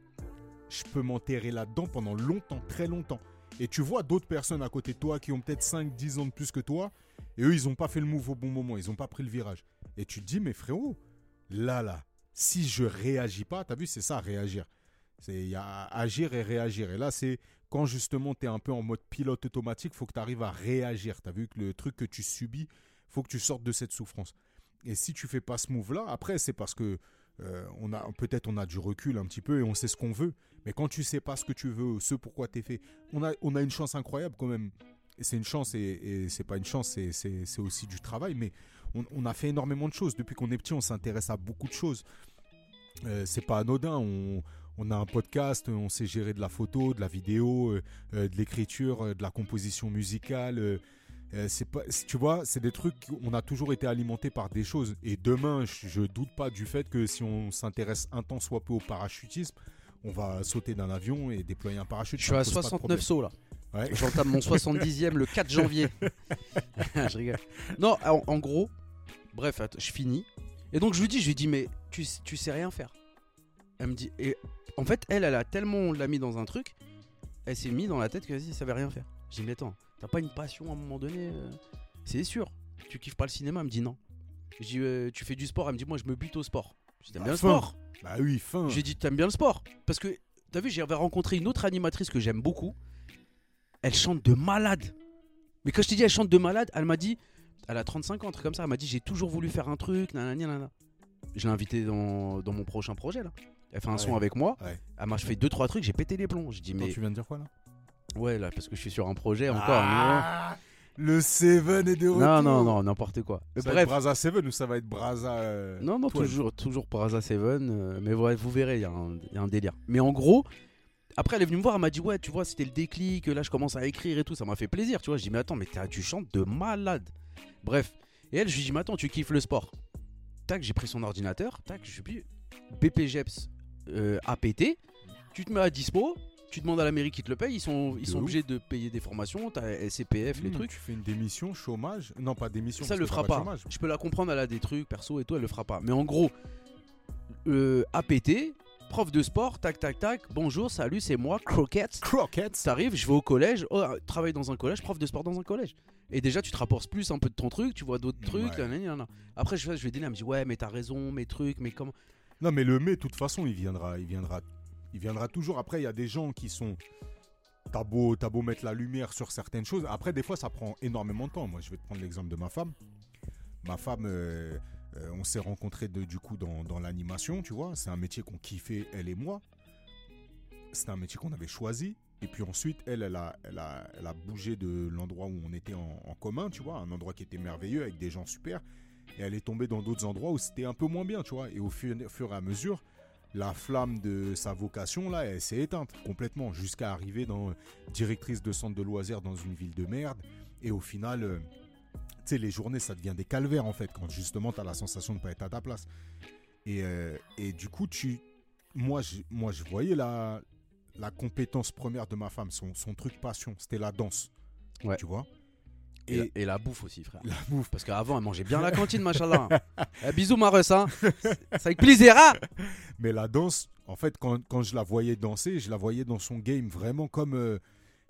je peux m'enterrer là-dedans pendant longtemps, très longtemps. Et tu vois d'autres personnes à côté de toi qui ont peut-être 5-10 ans de plus que toi, et eux, ils n'ont pas fait le move au bon moment, ils n'ont pas pris le virage. Et tu te dis, mais frérot, là, là, si je réagis pas, t'as vu, c'est ça, réagir. C'est il y a agir et réagir. Et là, c'est quand justement tu es un peu en mode pilote automatique, faut que tu arrives à réagir. Tu as vu que le truc que tu subis, faut que tu sortes de cette souffrance. Et si tu fais pas ce move-là, après, c'est parce que euh, on a peut-être on a du recul un petit peu et on sait ce qu'on veut. Mais quand tu sais pas ce que tu veux, ce pourquoi tu es fait, on a, on a une chance incroyable quand même. C'est une chance et, et c'est pas une chance, c'est- aussi du travail. Mais on, on a fait énormément de choses. Depuis qu'on est petit, on s'intéresse à beaucoup de choses. Euh, c'est pas anodin. On, on a un podcast, on sait gérer de la photo, de la vidéo, euh, euh, de l'écriture, euh, de la composition musicale. euh, euh, c'est pas, tu vois, c'est des trucs. On a toujours été alimenté par des choses. Et demain, je, je doute pas du fait que si on s'intéresse un temps soit peu au parachutisme, on va sauter d'un avion et déployer un parachute. Je suis à pose pas de 69 sauts là. Ouais. J'entame mon [LAUGHS] 70e le 4 janvier. [LAUGHS] je rigole. Non, en, en gros, bref, je finis. Et donc je lui dis, je lui dis, mais tu, tu sais rien faire. Elle me dit, et en fait, elle, elle a tellement, on l'a mis dans un truc, elle s'est mis dans la tête que vas-y, savait rien faire. J'ai dit, mais attends, t'as pas une passion à un moment donné euh, C'est sûr. Tu kiffes pas le cinéma? Elle me dit non. Je dis, euh, tu fais du sport? Elle me dit, moi je me bute au sport. T'aimes Bah, bien le sport? Bah oui, fin. j'ai dit, t'aimes bien le sport? Parce que, t'as vu, j'avais rencontré une autre animatrice que j'aime beaucoup. Elle chante de malade. Mais quand je t'ai dit, elle chante de malade, elle m'a dit, elle a 35 ans, un truc comme ça, elle m'a dit, j'ai toujours voulu faire un truc, nanana, nanana. Je l'ai invitée dans, dans mon prochain projet, là. Elle fait un Ouais. son avec moi. Ouais. Elle m'a fait deux, trois trucs, j'ai pété les plombs. Dit, Attends, mais. tu viens de dire quoi là? Ouais, là, parce que je suis sur un projet encore. Ah, Le Seven est de retour. non, non, non, n'importe quoi. Ça va Bref. être Brasa Seven ou ça va être Brasa. euh, Non, non, 12? toujours, toujours Braza Seven. euh, mais ouais, vous verrez, il y, a un- il y a un délire. Mais en gros, après, elle est venue me voir, elle m'a dit Ouais, tu vois, c'était le déclic, là, je commence à écrire et tout. Ça m'a fait plaisir, tu vois. Je dis Mais attends, mais tu chantes de malade. Bref. Et elle, je lui dis Mais attends, tu kiffes le sport. Tac, j'ai pris son ordinateur. Tac, je suis plus. BPGEPS euh, APT. Tu te mets à dispo. Tu demandes à la mairie qui te le paye. Ils sont, ils sont ouf. obligés de payer des formations. T'as SCPF, les Hmm, trucs. Tu fais une démission, chômage. Non, pas démission. Ça le fera pas. Je peux la comprendre, elle a des trucs perso et tout, elle le fera pas. Mais en gros, euh, APT, prof de sport, tac tac tac, bonjour, salut, c'est moi, Croquette. Croquettes. T'arrives, je vais au collège, oh, travaille dans un collège, prof de sport dans un collège. Et déjà, tu te rapportes plus un peu de ton truc, tu vois d'autres trucs. Ouais. Après, je, je vais dîner, elle me dit, ouais, mais t'as raison, mes trucs, mais comment. Non, mais le mais, de toute façon, il viendra. Il viendra, il viendra toujours. Après, il y a des gens qui sont. T'as beau, mettre la lumière sur certaines choses. Après, des fois, ça prend énormément de temps. Moi, je vais te prendre l'exemple de ma femme. Ma femme, euh, euh, on s'est rencontrés de- du coup dans, l'animation, tu vois. C'est un métier qu'on kiffait, elle et moi. C'était un métier qu'on avait choisi. Et puis ensuite, elle, elle a, elle a, elle a bougé de l'endroit où on était en, en commun, tu vois. Un endroit qui était merveilleux avec des gens super. Et elle est tombée dans d'autres endroits où c'était un peu moins bien, tu vois. Et au fur, et à mesure, la flamme de sa vocation, là, elle s'est éteinte complètement, jusqu'à arriver dans euh, directrice de centre de loisirs dans une ville de merde. Et au final, euh, tu sais, les journées, ça devient des calvaires, en fait, quand justement, tu as la sensation de ne pas être à ta place. Et, euh, et du coup, tu, moi, je, moi, je voyais la, la compétence première de ma femme, son, son truc passion, c'était la danse. Ouais. Tu vois? Et, Et- la, et la bouffe aussi, frère. La bouffe. Parce qu'avant, elle mangeait bien la [LAUGHS] cantine, machallah. Eh, bisous, Marus, hein. C'est avec plaisir, hein. Mais la danse, en fait, quand, quand je la voyais danser, je la voyais dans son game vraiment comme. euh,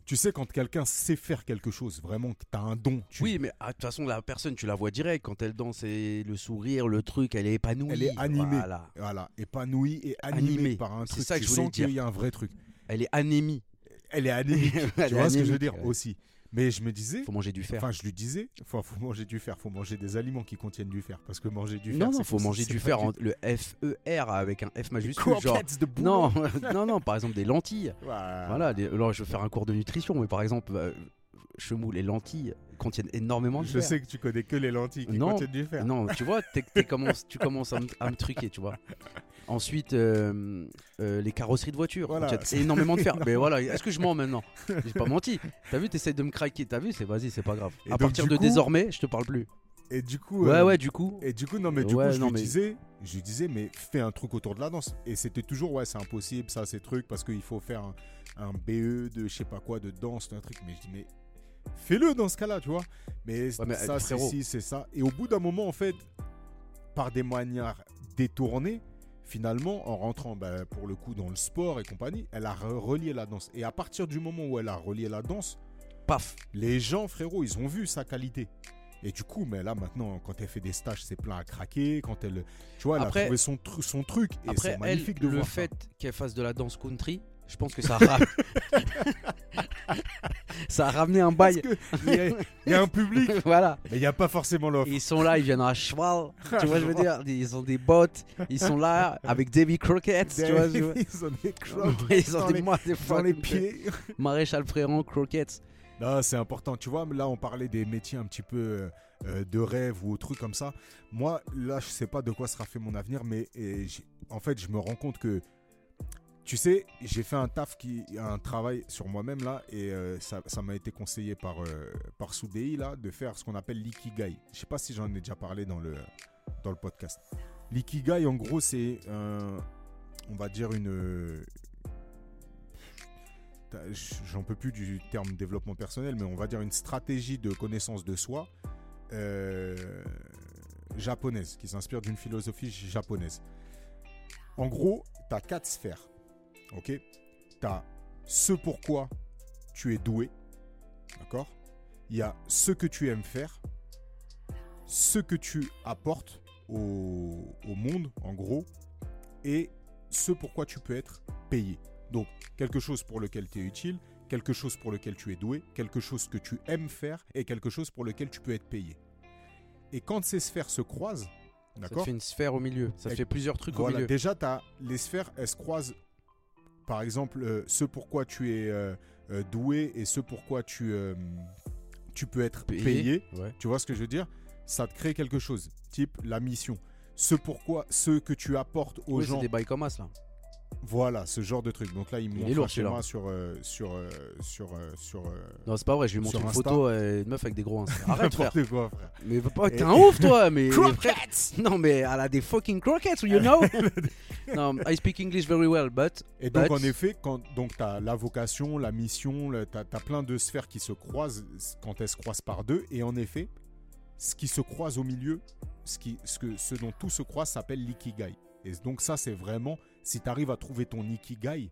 tu sais, quand quelqu'un sait faire quelque chose, vraiment, que tu as un don. tu- Oui, mais ah, de toute façon, la personne, tu la vois direct. Quand elle danse, et le sourire, le truc, elle est épanouie. Elle est animée. Voilà. Voilà, épanouie et animée Animée. par un C'est truc. ça que tu je voulais sens dire. qu'il y a un vrai truc. Elle est anémie. Elle est anémique. [LAUGHS] Tu vois ce que je veux dire ouais. aussi. Mais je me disais. Faut manger du fer. Enfin, je lui disais, faut, faut manger du fer, faut manger des aliments qui contiennent du fer. Parce que manger du fer. non, non, faut manger du fer, en- le F-E-R avec un F majuscule. Genre. De. Non, [LAUGHS] non, non, par exemple des lentilles. Voilà. Voilà, des- alors, je vais faire un cours de nutrition, mais par exemple, euh, chemou, les lentilles contiennent énormément de Je fer. sais que tu connais que les lentilles qui Non, contiennent du fer. Non, tu vois, commences- tu commences à me, à me truquer, tu vois. Ensuite, euh, euh, les carrosseries de voitures Voilà. énormément de fer. [LAUGHS] Mais voilà, est-ce que je mens maintenant J'ai pas menti. T'as vu, t'essayes de me craquer. T'as vu, c'est vas-y, c'est pas grave. Et à donc, partir de coup- désormais, je te parle plus. Et du coup. Ouais, euh, ouais, du coup. Et du coup, non, mais du Ouais, coup, je non, lui mais- disais, je lui disais, mais fais un truc autour de la danse. Et c'était toujours, ouais, c'est impossible, ça, ces trucs, parce qu'il faut faire un, un BE de je sais pas quoi, de danse, un truc. Mais je dis, mais fais-le dans ce cas-là, tu vois. Mais, mais, ça, c'est ci, c'est ça. Et au bout d'un moment, en fait, par des manières détournées, finalement, en rentrant, bah, pour le coup, dans le sport et compagnie, elle a re- relié la danse. Et à partir du moment où elle a relié la danse, Paf. les gens, frérot, ils ont vu sa qualité. Et du coup, mais là maintenant, quand elle fait des stages, c'est plein à craquer. Quand elle, tu vois, elle Après- a trouvé son, tru- son truc. Et Après, c'est elle, magnifique de le voir fait qu'elle fasse de la danse country, je pense que ça [LAUGHS] Ça a ramené un bail. Il y, a- il y a un public, [LAUGHS] voilà. mais il n'y a pas forcément l'offre. Ils sont là, ils viennent à cheval. [LAUGHS] Tu vois, je veux dire, ils ont des bottes. Ils sont là avec Davy Crockett. Tu vois. Ils ont des crocs Ils ont des, les- moi, des dans les fucking- pieds. [LAUGHS] Maréchal Fréron, Crockett. Non, c'est important. Tu vois, là, on parlait des métiers un petit peu euh, euh, de rêve ou trucs comme ça. Moi, là, je sais pas de quoi sera fait mon avenir, mais et en fait, je me rends compte que, tu sais, j'ai fait un taf, qui, un travail sur moi-même là, et euh, ça m'a été conseillé par, euh, par là, de faire ce qu'on appelle l'ikigai. Je sais pas si j'en ai déjà parlé dans le, dans le podcast. L'ikigai, en gros, c'est, un- on va dire, une, j'en peux plus du terme développement personnel, mais on va dire une stratégie de connaissance de soi euh, japonaise, qui s'inspire d'une philosophie japonaise. En gros, tu as quatre sphères. Ok? Tu as ce pourquoi tu es doué. D'accord? Il y a ce que tu aimes faire, ce que tu apportes au, au monde, en gros, et ce pourquoi tu peux être payé. Donc, quelque chose pour lequel tu es utile, quelque chose pour lequel tu es doué, quelque chose que tu aimes faire et quelque chose pour lequel tu peux être payé. Et quand ces sphères se croisent, Ça d'accord? fait une sphère au milieu. Ça Et- fait plusieurs trucs au milieu. déjà, as, les sphères, elles se croisent. Par exemple, euh, ce pourquoi tu es euh, euh, doué et ce pourquoi tu, tu peux être payé. Ouais. Tu vois ce que je veux dire? Ça te crée quelque chose, type la mission. Ce pourquoi, ce que tu apportes aux Oui, c'est gens. des bails comme as là. Voilà, ce genre de truc. Donc là, il me montre sur, euh, sur, euh, sur, euh, sur, Non, c'est pas vrai, je lui montre une Insta. photo une meuf avec des gros ins. Arrête, frère. quoi, frère. Mais pas, t'es un ouf, toi. Mais, Croquettes Non, mais elle a des fucking croquettes, you know. [LAUGHS] non, I speak English very well, but. Et donc, But- en effet, quand donc tu as la vocation, la mission, tu as, plein de sphères qui se croisent quand elles se croisent par deux. Et en effet, ce qui se croise au milieu, ce, qui, ce, que, ce dont tout se croise s'appelle l'ikigai. Et donc, ça, c'est vraiment, si tu arrives à trouver ton ikigai,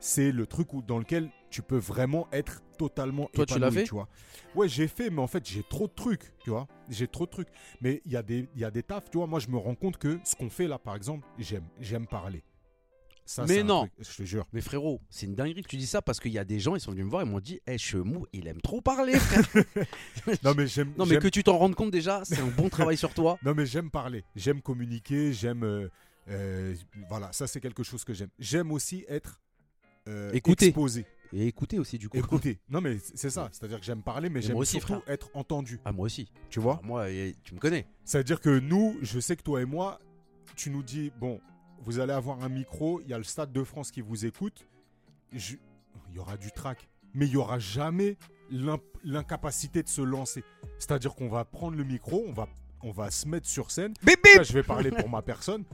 c'est le truc où, dans lequel tu peux vraiment être totalement Toi, tu épanoui, l'as fait vois. Ouais, j'ai fait, mais en fait, j'ai trop de trucs, tu vois. J'ai trop de trucs. Mais il y, a des- il y a des tafs, tu vois. Moi, je me rends compte que ce qu'on fait là, par exemple, j'aime. J'aime parler. Ça, Mais non. truc, je te jure. Mais frérot, c'est une dinguerie que tu dis ça parce qu'il y a des gens, ils sont venus me voir et m'ont dit Eh, Chemou, il aime trop parler, frère. [LAUGHS] Non mais j'aime. non, mais que tu t'en rendes compte déjà, c'est un bon travail sur toi. [LAUGHS] Non mais j'aime parler. J'aime communiquer. J'aime. euh, euh, voilà, ça c'est quelque chose que j'aime. J'aime aussi être euh, exposé. Et écoutez aussi, du coup. Écouter. [LAUGHS] Non mais c'est ça. C'est-à-dire que j'aime parler, mais Mais j'aime surtout être entendu. Ah, moi aussi. Tu vois? Alors, moi, tu me connais. C'est-à-dire que nous, je sais que toi et moi, tu nous dis bon, vous allez avoir un micro. Il y a le Stade de France qui vous écoute. Je- Il y aura du track, mais il y aura jamais l'incapacité de se lancer. C'est-à-dire qu'on va prendre le micro, on va, on va se mettre sur scène. Bip Là, je vais parler pour ma personne.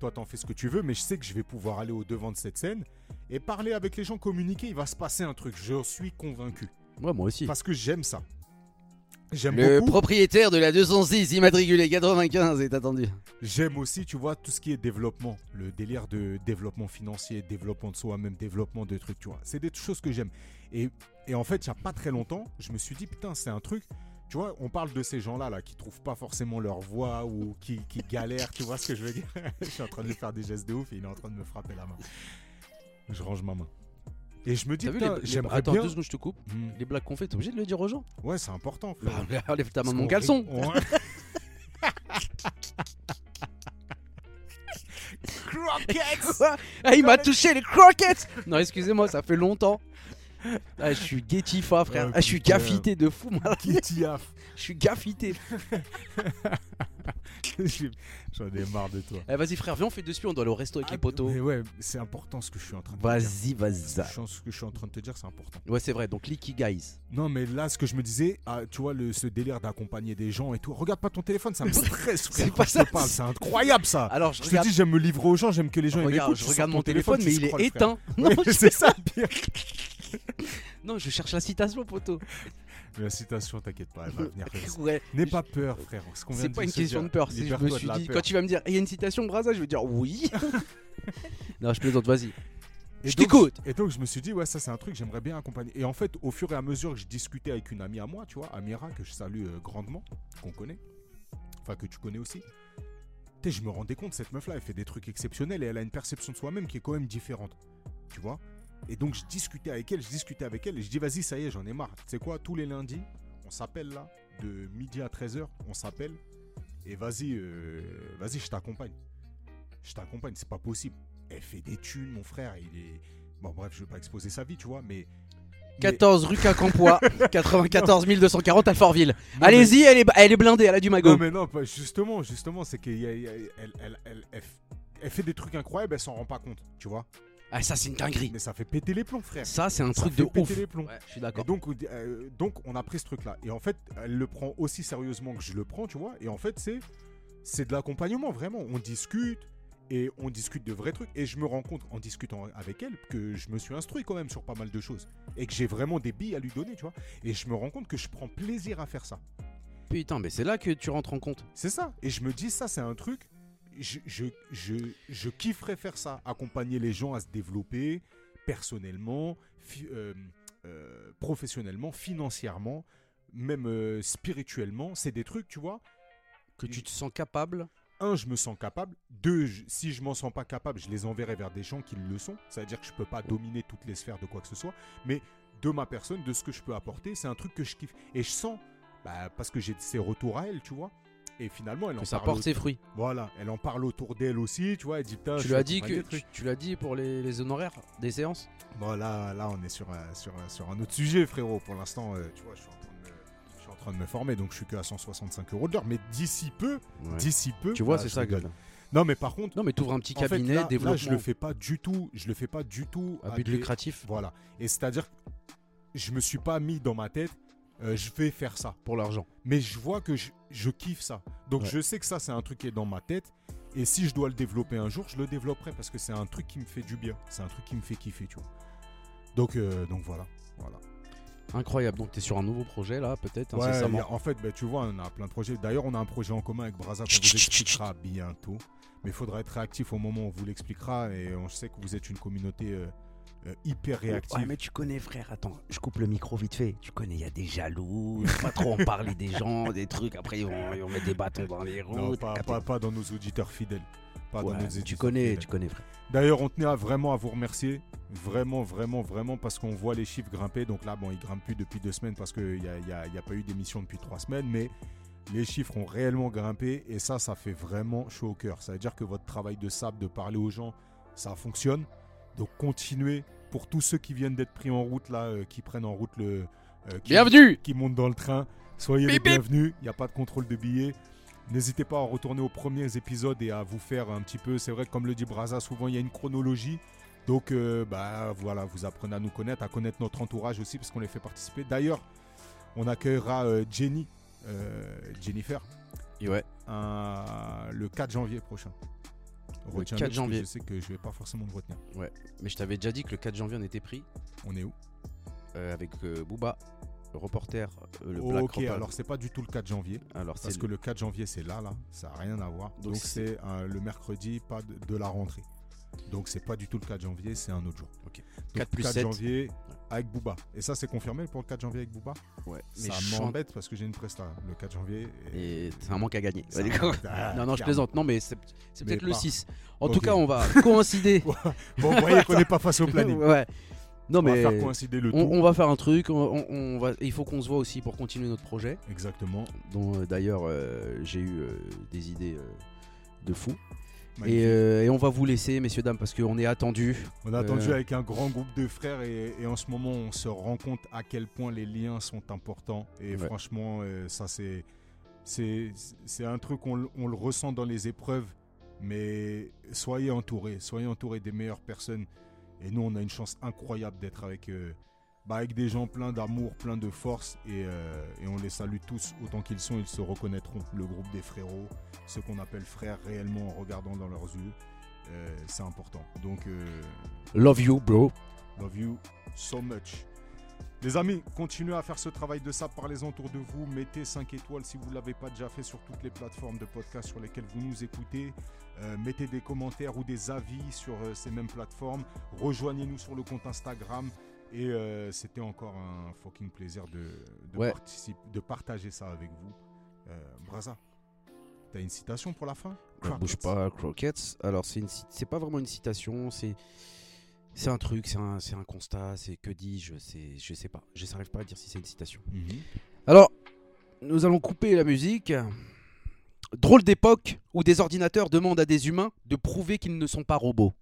Toi, t'en fais ce que tu veux, mais je sais que je vais pouvoir aller au devant de cette scène et parler avec les gens, communiquer. Il va se passer un truc. Je suis convaincu. Ouais, moi aussi. Parce que j'aime ça. J'aime Le beaucoup. propriétaire de la 206 immatriculé 95 est attendu. J'aime aussi, tu vois, tout ce qui est développement. Le délire de développement financier, développement de soi-même, développement de trucs, tu vois. C'est des choses que j'aime. Et, et en fait, il n'y a pas très longtemps, je me suis dit, putain, c'est un truc. Tu vois, on parle de ces gens-là là, qui trouvent pas forcément leur voix ou qui, qui galèrent, tu vois ce que je veux dire? [LAUGHS] Je suis en train de lui faire des gestes de ouf et il est en train de me frapper la main. Je range ma main. Et je me dis, putain, j'aimerais Attends, bien. deux secondes, je te coupe. Hmm. Les blagues qu'on fait, t'es obligé de le dire aux gens. Ouais, c'est important. frère. Bah, enlève ta main de mon caleçon. on- [LAUGHS] Quoi? Ah, il m'a touché les croquettes Non, excusez-moi, ça fait longtemps. Ah, je suis guettifa, frère. Ah, je suis gaffité de fou, moi. Je suis gaffité. [LAUGHS] J'en ai marre de toi. Eh, vas-y, frère, viens, on fait deux spions, on doit aller au resto avec les Ah, potos. Mais ouais, c'est important ce que je suis en train de te dire. Vas-y, vas-y. Je pense- Ce que je suis en train de te dire, c'est important. Ouais, c'est vrai, donc Leaky Guys. Non, mais là, ce que je me disais, ah, tu vois, le, ce délire d'accompagner des gens et tout. Regarde pas ton téléphone, ça me [LAUGHS] stresse. frère, quand pas je ça. te parle, C'est incroyable ça. Alors, je Je te regarde, dis, j'aime me livrer aux gens, j'aime que les gens ils regarde, m'écoutent. je Tu regarde sors mon ton téléphone, tu mais il est scrolles, frère. éteint. [LAUGHS] Non, Ouais, je... c'est ça le pire. non, je cherche la citation, poteau. La citation, t'inquiète pas, elle va venir. [LAUGHS] Ouais. N'aie pas peur, frère. Ce qu'on vient C'est de pas une question dire, de peur. c'est- Je me suis dit, quand tu vas me dire, il y a une citation Braza, je vais dire oui. [LAUGHS] non, je plaisante, vas-y. Et Je t'écoute. Et donc je me suis dit, ouais, ça c'est un truc, j'aimerais bien accompagner. Et en fait, au fur et à mesure que je discutais avec une amie à moi, tu vois, Amira, que je salue euh, grandement, qu'on connaît, enfin que tu connais aussi, tu sais, je me rendais compte, cette meuf-là, elle fait des trucs exceptionnels et elle a une perception de soi-même qui est quand même différente. Tu vois Et donc, je discutais avec elle, je discutais avec elle, et je dis, vas-y, ça y est, j'en ai marre. Tu sais quoi, tous les lundis, on s'appelle là, de midi à 13h, on s'appelle, et vas-y, euh, vas-y, je t'accompagne. Je t'accompagne, c'est pas possible. Elle fait des thunes, mon frère, il est. Bon, bref, je veux pas exposer sa vie, tu vois, mais. 14 rue Quincampoix, [LAUGHS] 94 240 Alfortville. Allez-y, elle est, elle est blindée, elle a du magot. Non, mais non, justement, justement, c'est qu'elle elle, elle, elle fait des trucs incroyables, elle s'en rend pas compte, tu vois. Ah, ça, c'est une dinguerie. Mais ça fait péter les plombs, frère. Ça, c'est un Ça truc fait de péter ouf. les plombs. Ouais, je suis Et d'accord. donc, euh, donc, on a pris ce truc-là. Et en fait, elle le prend aussi sérieusement que je le prends, tu vois. Et en fait, c'est c'est de l'accompagnement, vraiment. On discute et on discute de vrais trucs. Et je me rends compte, en discutant avec elle, que je me suis instruit quand même sur pas mal de choses. Et que j'ai vraiment des billes à lui donner, tu vois. Et je me rends compte que je prends plaisir à faire ça. Putain, mais c'est là que tu rentres en compte. C'est ça. Et je me dis, ça, c'est un truc. Je, je, je, je kifferais faire ça. Accompagner les gens à se développer personnellement, fi- euh, euh, professionnellement, financièrement, même euh, spirituellement. C'est des trucs, tu vois. Que tu te sens capable. Un, je me sens capable. Deux, je- si je m'en sens pas capable, je les enverrai vers des gens qui le sont. Ça veut dire que je peux pas dominer toutes les sphères de quoi que ce soit. Mais de ma personne, de ce que je peux apporter, c'est un truc que je kiffe. Et je sens, bah, parce que j'ai ces retours à elle, tu vois. Et finalement, elle en ça parle porte ses fruits. Voilà, elle en parle autour d'elle aussi, tu vois, elle dit putain, Tu je lui as suis dit que tu, tu l'as dit pour les, les honoraires des séances? Bon, là, là, on est sur, un- sur, un- sur un autre sujet, frérot. Pour l'instant, euh, tu vois, je suis, en train de me, je suis en train de me former, donc je suis que à 165 euros de l'heure. Mais d'ici peu, Ouais. d'ici peu. Tu vois, bah, c'est ça. Gad. Non, mais par contre, Non, mais t'ouvres un petit en fait, cabinet, là, là, je le fais pas du tout. Je le fais pas du tout à à but des- lucratif Voilà. Et c'est-à-dire, que je me suis pas mis dans ma tête, euh, je vais faire ça. pour l'argent. mais je vois que je, je kiffe ça. Donc Ouais. je sais que ça, c'est un truc qui est dans ma tête. Et si je dois le développer un jour, je le développerai parce que c'est un truc qui me fait du bien. C'est un truc qui me fait kiffer, tu vois. Donc, euh, donc voilà. voilà. Incroyable. Donc, t'es sur un nouveau projet là, peut-être Ouais, a- en fait, bah, tu vois, on a plein de projets. D'ailleurs, on a un projet en commun avec Braza qu'on vous expliquera bientôt. Mais il faudra être réactif au moment où on vous l'expliquera. Et on sait que vous êtes une communauté euh, euh, hyper. Ouais, mais tu connais, frère. Attends, je coupe le micro vite fait. Tu connais, il y a des jaloux. Pas trop en parler des gens, des trucs. Après, ils vont, ils vont mettre des bâtons dans les roues. Non, pas, pas, pas dans nos auditeurs fidèles. Pas dans nos tu auditeurs connais, fidèles. tu connais, frère. D'ailleurs, on tenait à vraiment à vous remercier. Vraiment, vraiment, vraiment, parce qu'on voit les chiffres grimper. Donc là, bon, ils grimpent plus depuis deux semaines parce qu'il n'y a, y a- y a pas eu d'émission depuis trois semaines. Mais les chiffres ont réellement grimpé. Et ça, ça fait vraiment chaud au cœur. Ça veut dire que votre travail de sable, de parler aux gens, ça fonctionne. Donc continuez. Pour tous ceux qui viennent d'être pris en route, là, euh, qui prennent en route le. euh, qui- Bienvenue qui montent dans le train. Soyez les Bip, bienvenus. Il n'y a pas de contrôle de billets. N'hésitez pas à retourner aux premiers épisodes et à vous faire un petit peu. C'est vrai que comme le dit Braza, souvent il y a une chronologie. Donc euh, bah voilà, vous apprenez à nous connaître, à connaître notre entourage aussi parce qu'on les fait participer. D'ailleurs, on accueillera Jenny, Jennifer, Et ouais. un- le 4 janvier prochain. Le Retiens-le 4 parce que janvier. Je sais que je vais pas forcément le retenir. Mais je t'avais déjà dit que le 4 janvier on était pris On est où? Euh, avec euh, Booba, le reporter, euh, le Black Ok, alors c'est pas du tout le 4 janvier. Alors Parce que le 4 janvier, c'est là, là. Ça n'a rien à voir. Donc c'est- le mercredi, pas de, de la rentrée. Donc, c'est pas du tout le 4 janvier, c'est un autre jour. Ok. Donc, 4 plus 4 7. janvier avec Booba. Et ça, c'est confirmé pour le 4 janvier avec Booba Ouais. Mais Ça m'embête parce que j'ai une presta le 4 janvier. Et c'est un manque à gagner. Ouais. Ah, non, non, je plaisante. Non, mais c'est peut-être le pas. 6. En tout cas, on va [LAUGHS] coïncider. Bon, vous voyez qu'on n'est pas face au planning. ouais. Non, On va mais faire coïncider le tout. on, on va faire un truc. On, on- on va, il faut qu'on se voit aussi pour continuer notre projet. Exactement. Dont euh, d'ailleurs euh, j'ai eu euh, des idées euh, de fou. Et, euh, et on va vous laisser, messieurs, dames, parce qu'on est attendus. On a attendu euh, avec un grand groupe de frères et, et en ce moment on se rend compte à quel point les liens sont importants et Ouais. franchement euh, ça c'est c'est c'est un truc on, le- on le ressent dans les épreuves mais soyez entourés soyez entourés des meilleures personnes et nous on a une chance incroyable d'être avec bah, avec des gens pleins d'amour pleins de force et, euh, et on les salue tous autant qu'ils sont ils se reconnaîtront le groupe des frérots ceux qu'on appelle frères réellement en regardant dans leurs yeux euh, c'est important donc euh, Love you, bro. Love you so much. Les amis, continuez à faire ce travail de ça, parlez-en autour de vous, mettez 5 étoiles si vous ne l'avez pas déjà fait sur toutes les plateformes de podcast sur lesquelles vous nous écoutez. Euh, mettez des commentaires ou des avis sur euh, ces mêmes plateformes. Rejoignez-nous sur le compte Instagram. Et euh, c'était encore un fucking plaisir de, de, Ouais. participer- de partager ça avec vous. Euh, Braza, t'as une citation pour la fin? Ne bouge Crockett. pas, Crockets. Alors, c'est une ci- c'est pas vraiment une citation, c'est. C'est un truc, c'est un, c'est un constat, c'est que dis-je, c'est, je sais pas. Je n'arrive pas à dire si c'est une citation. Mhm. Alors, nous allons couper la musique. Drôle d'époque où des ordinateurs demandent à des humains de prouver qu'ils ne sont pas robots.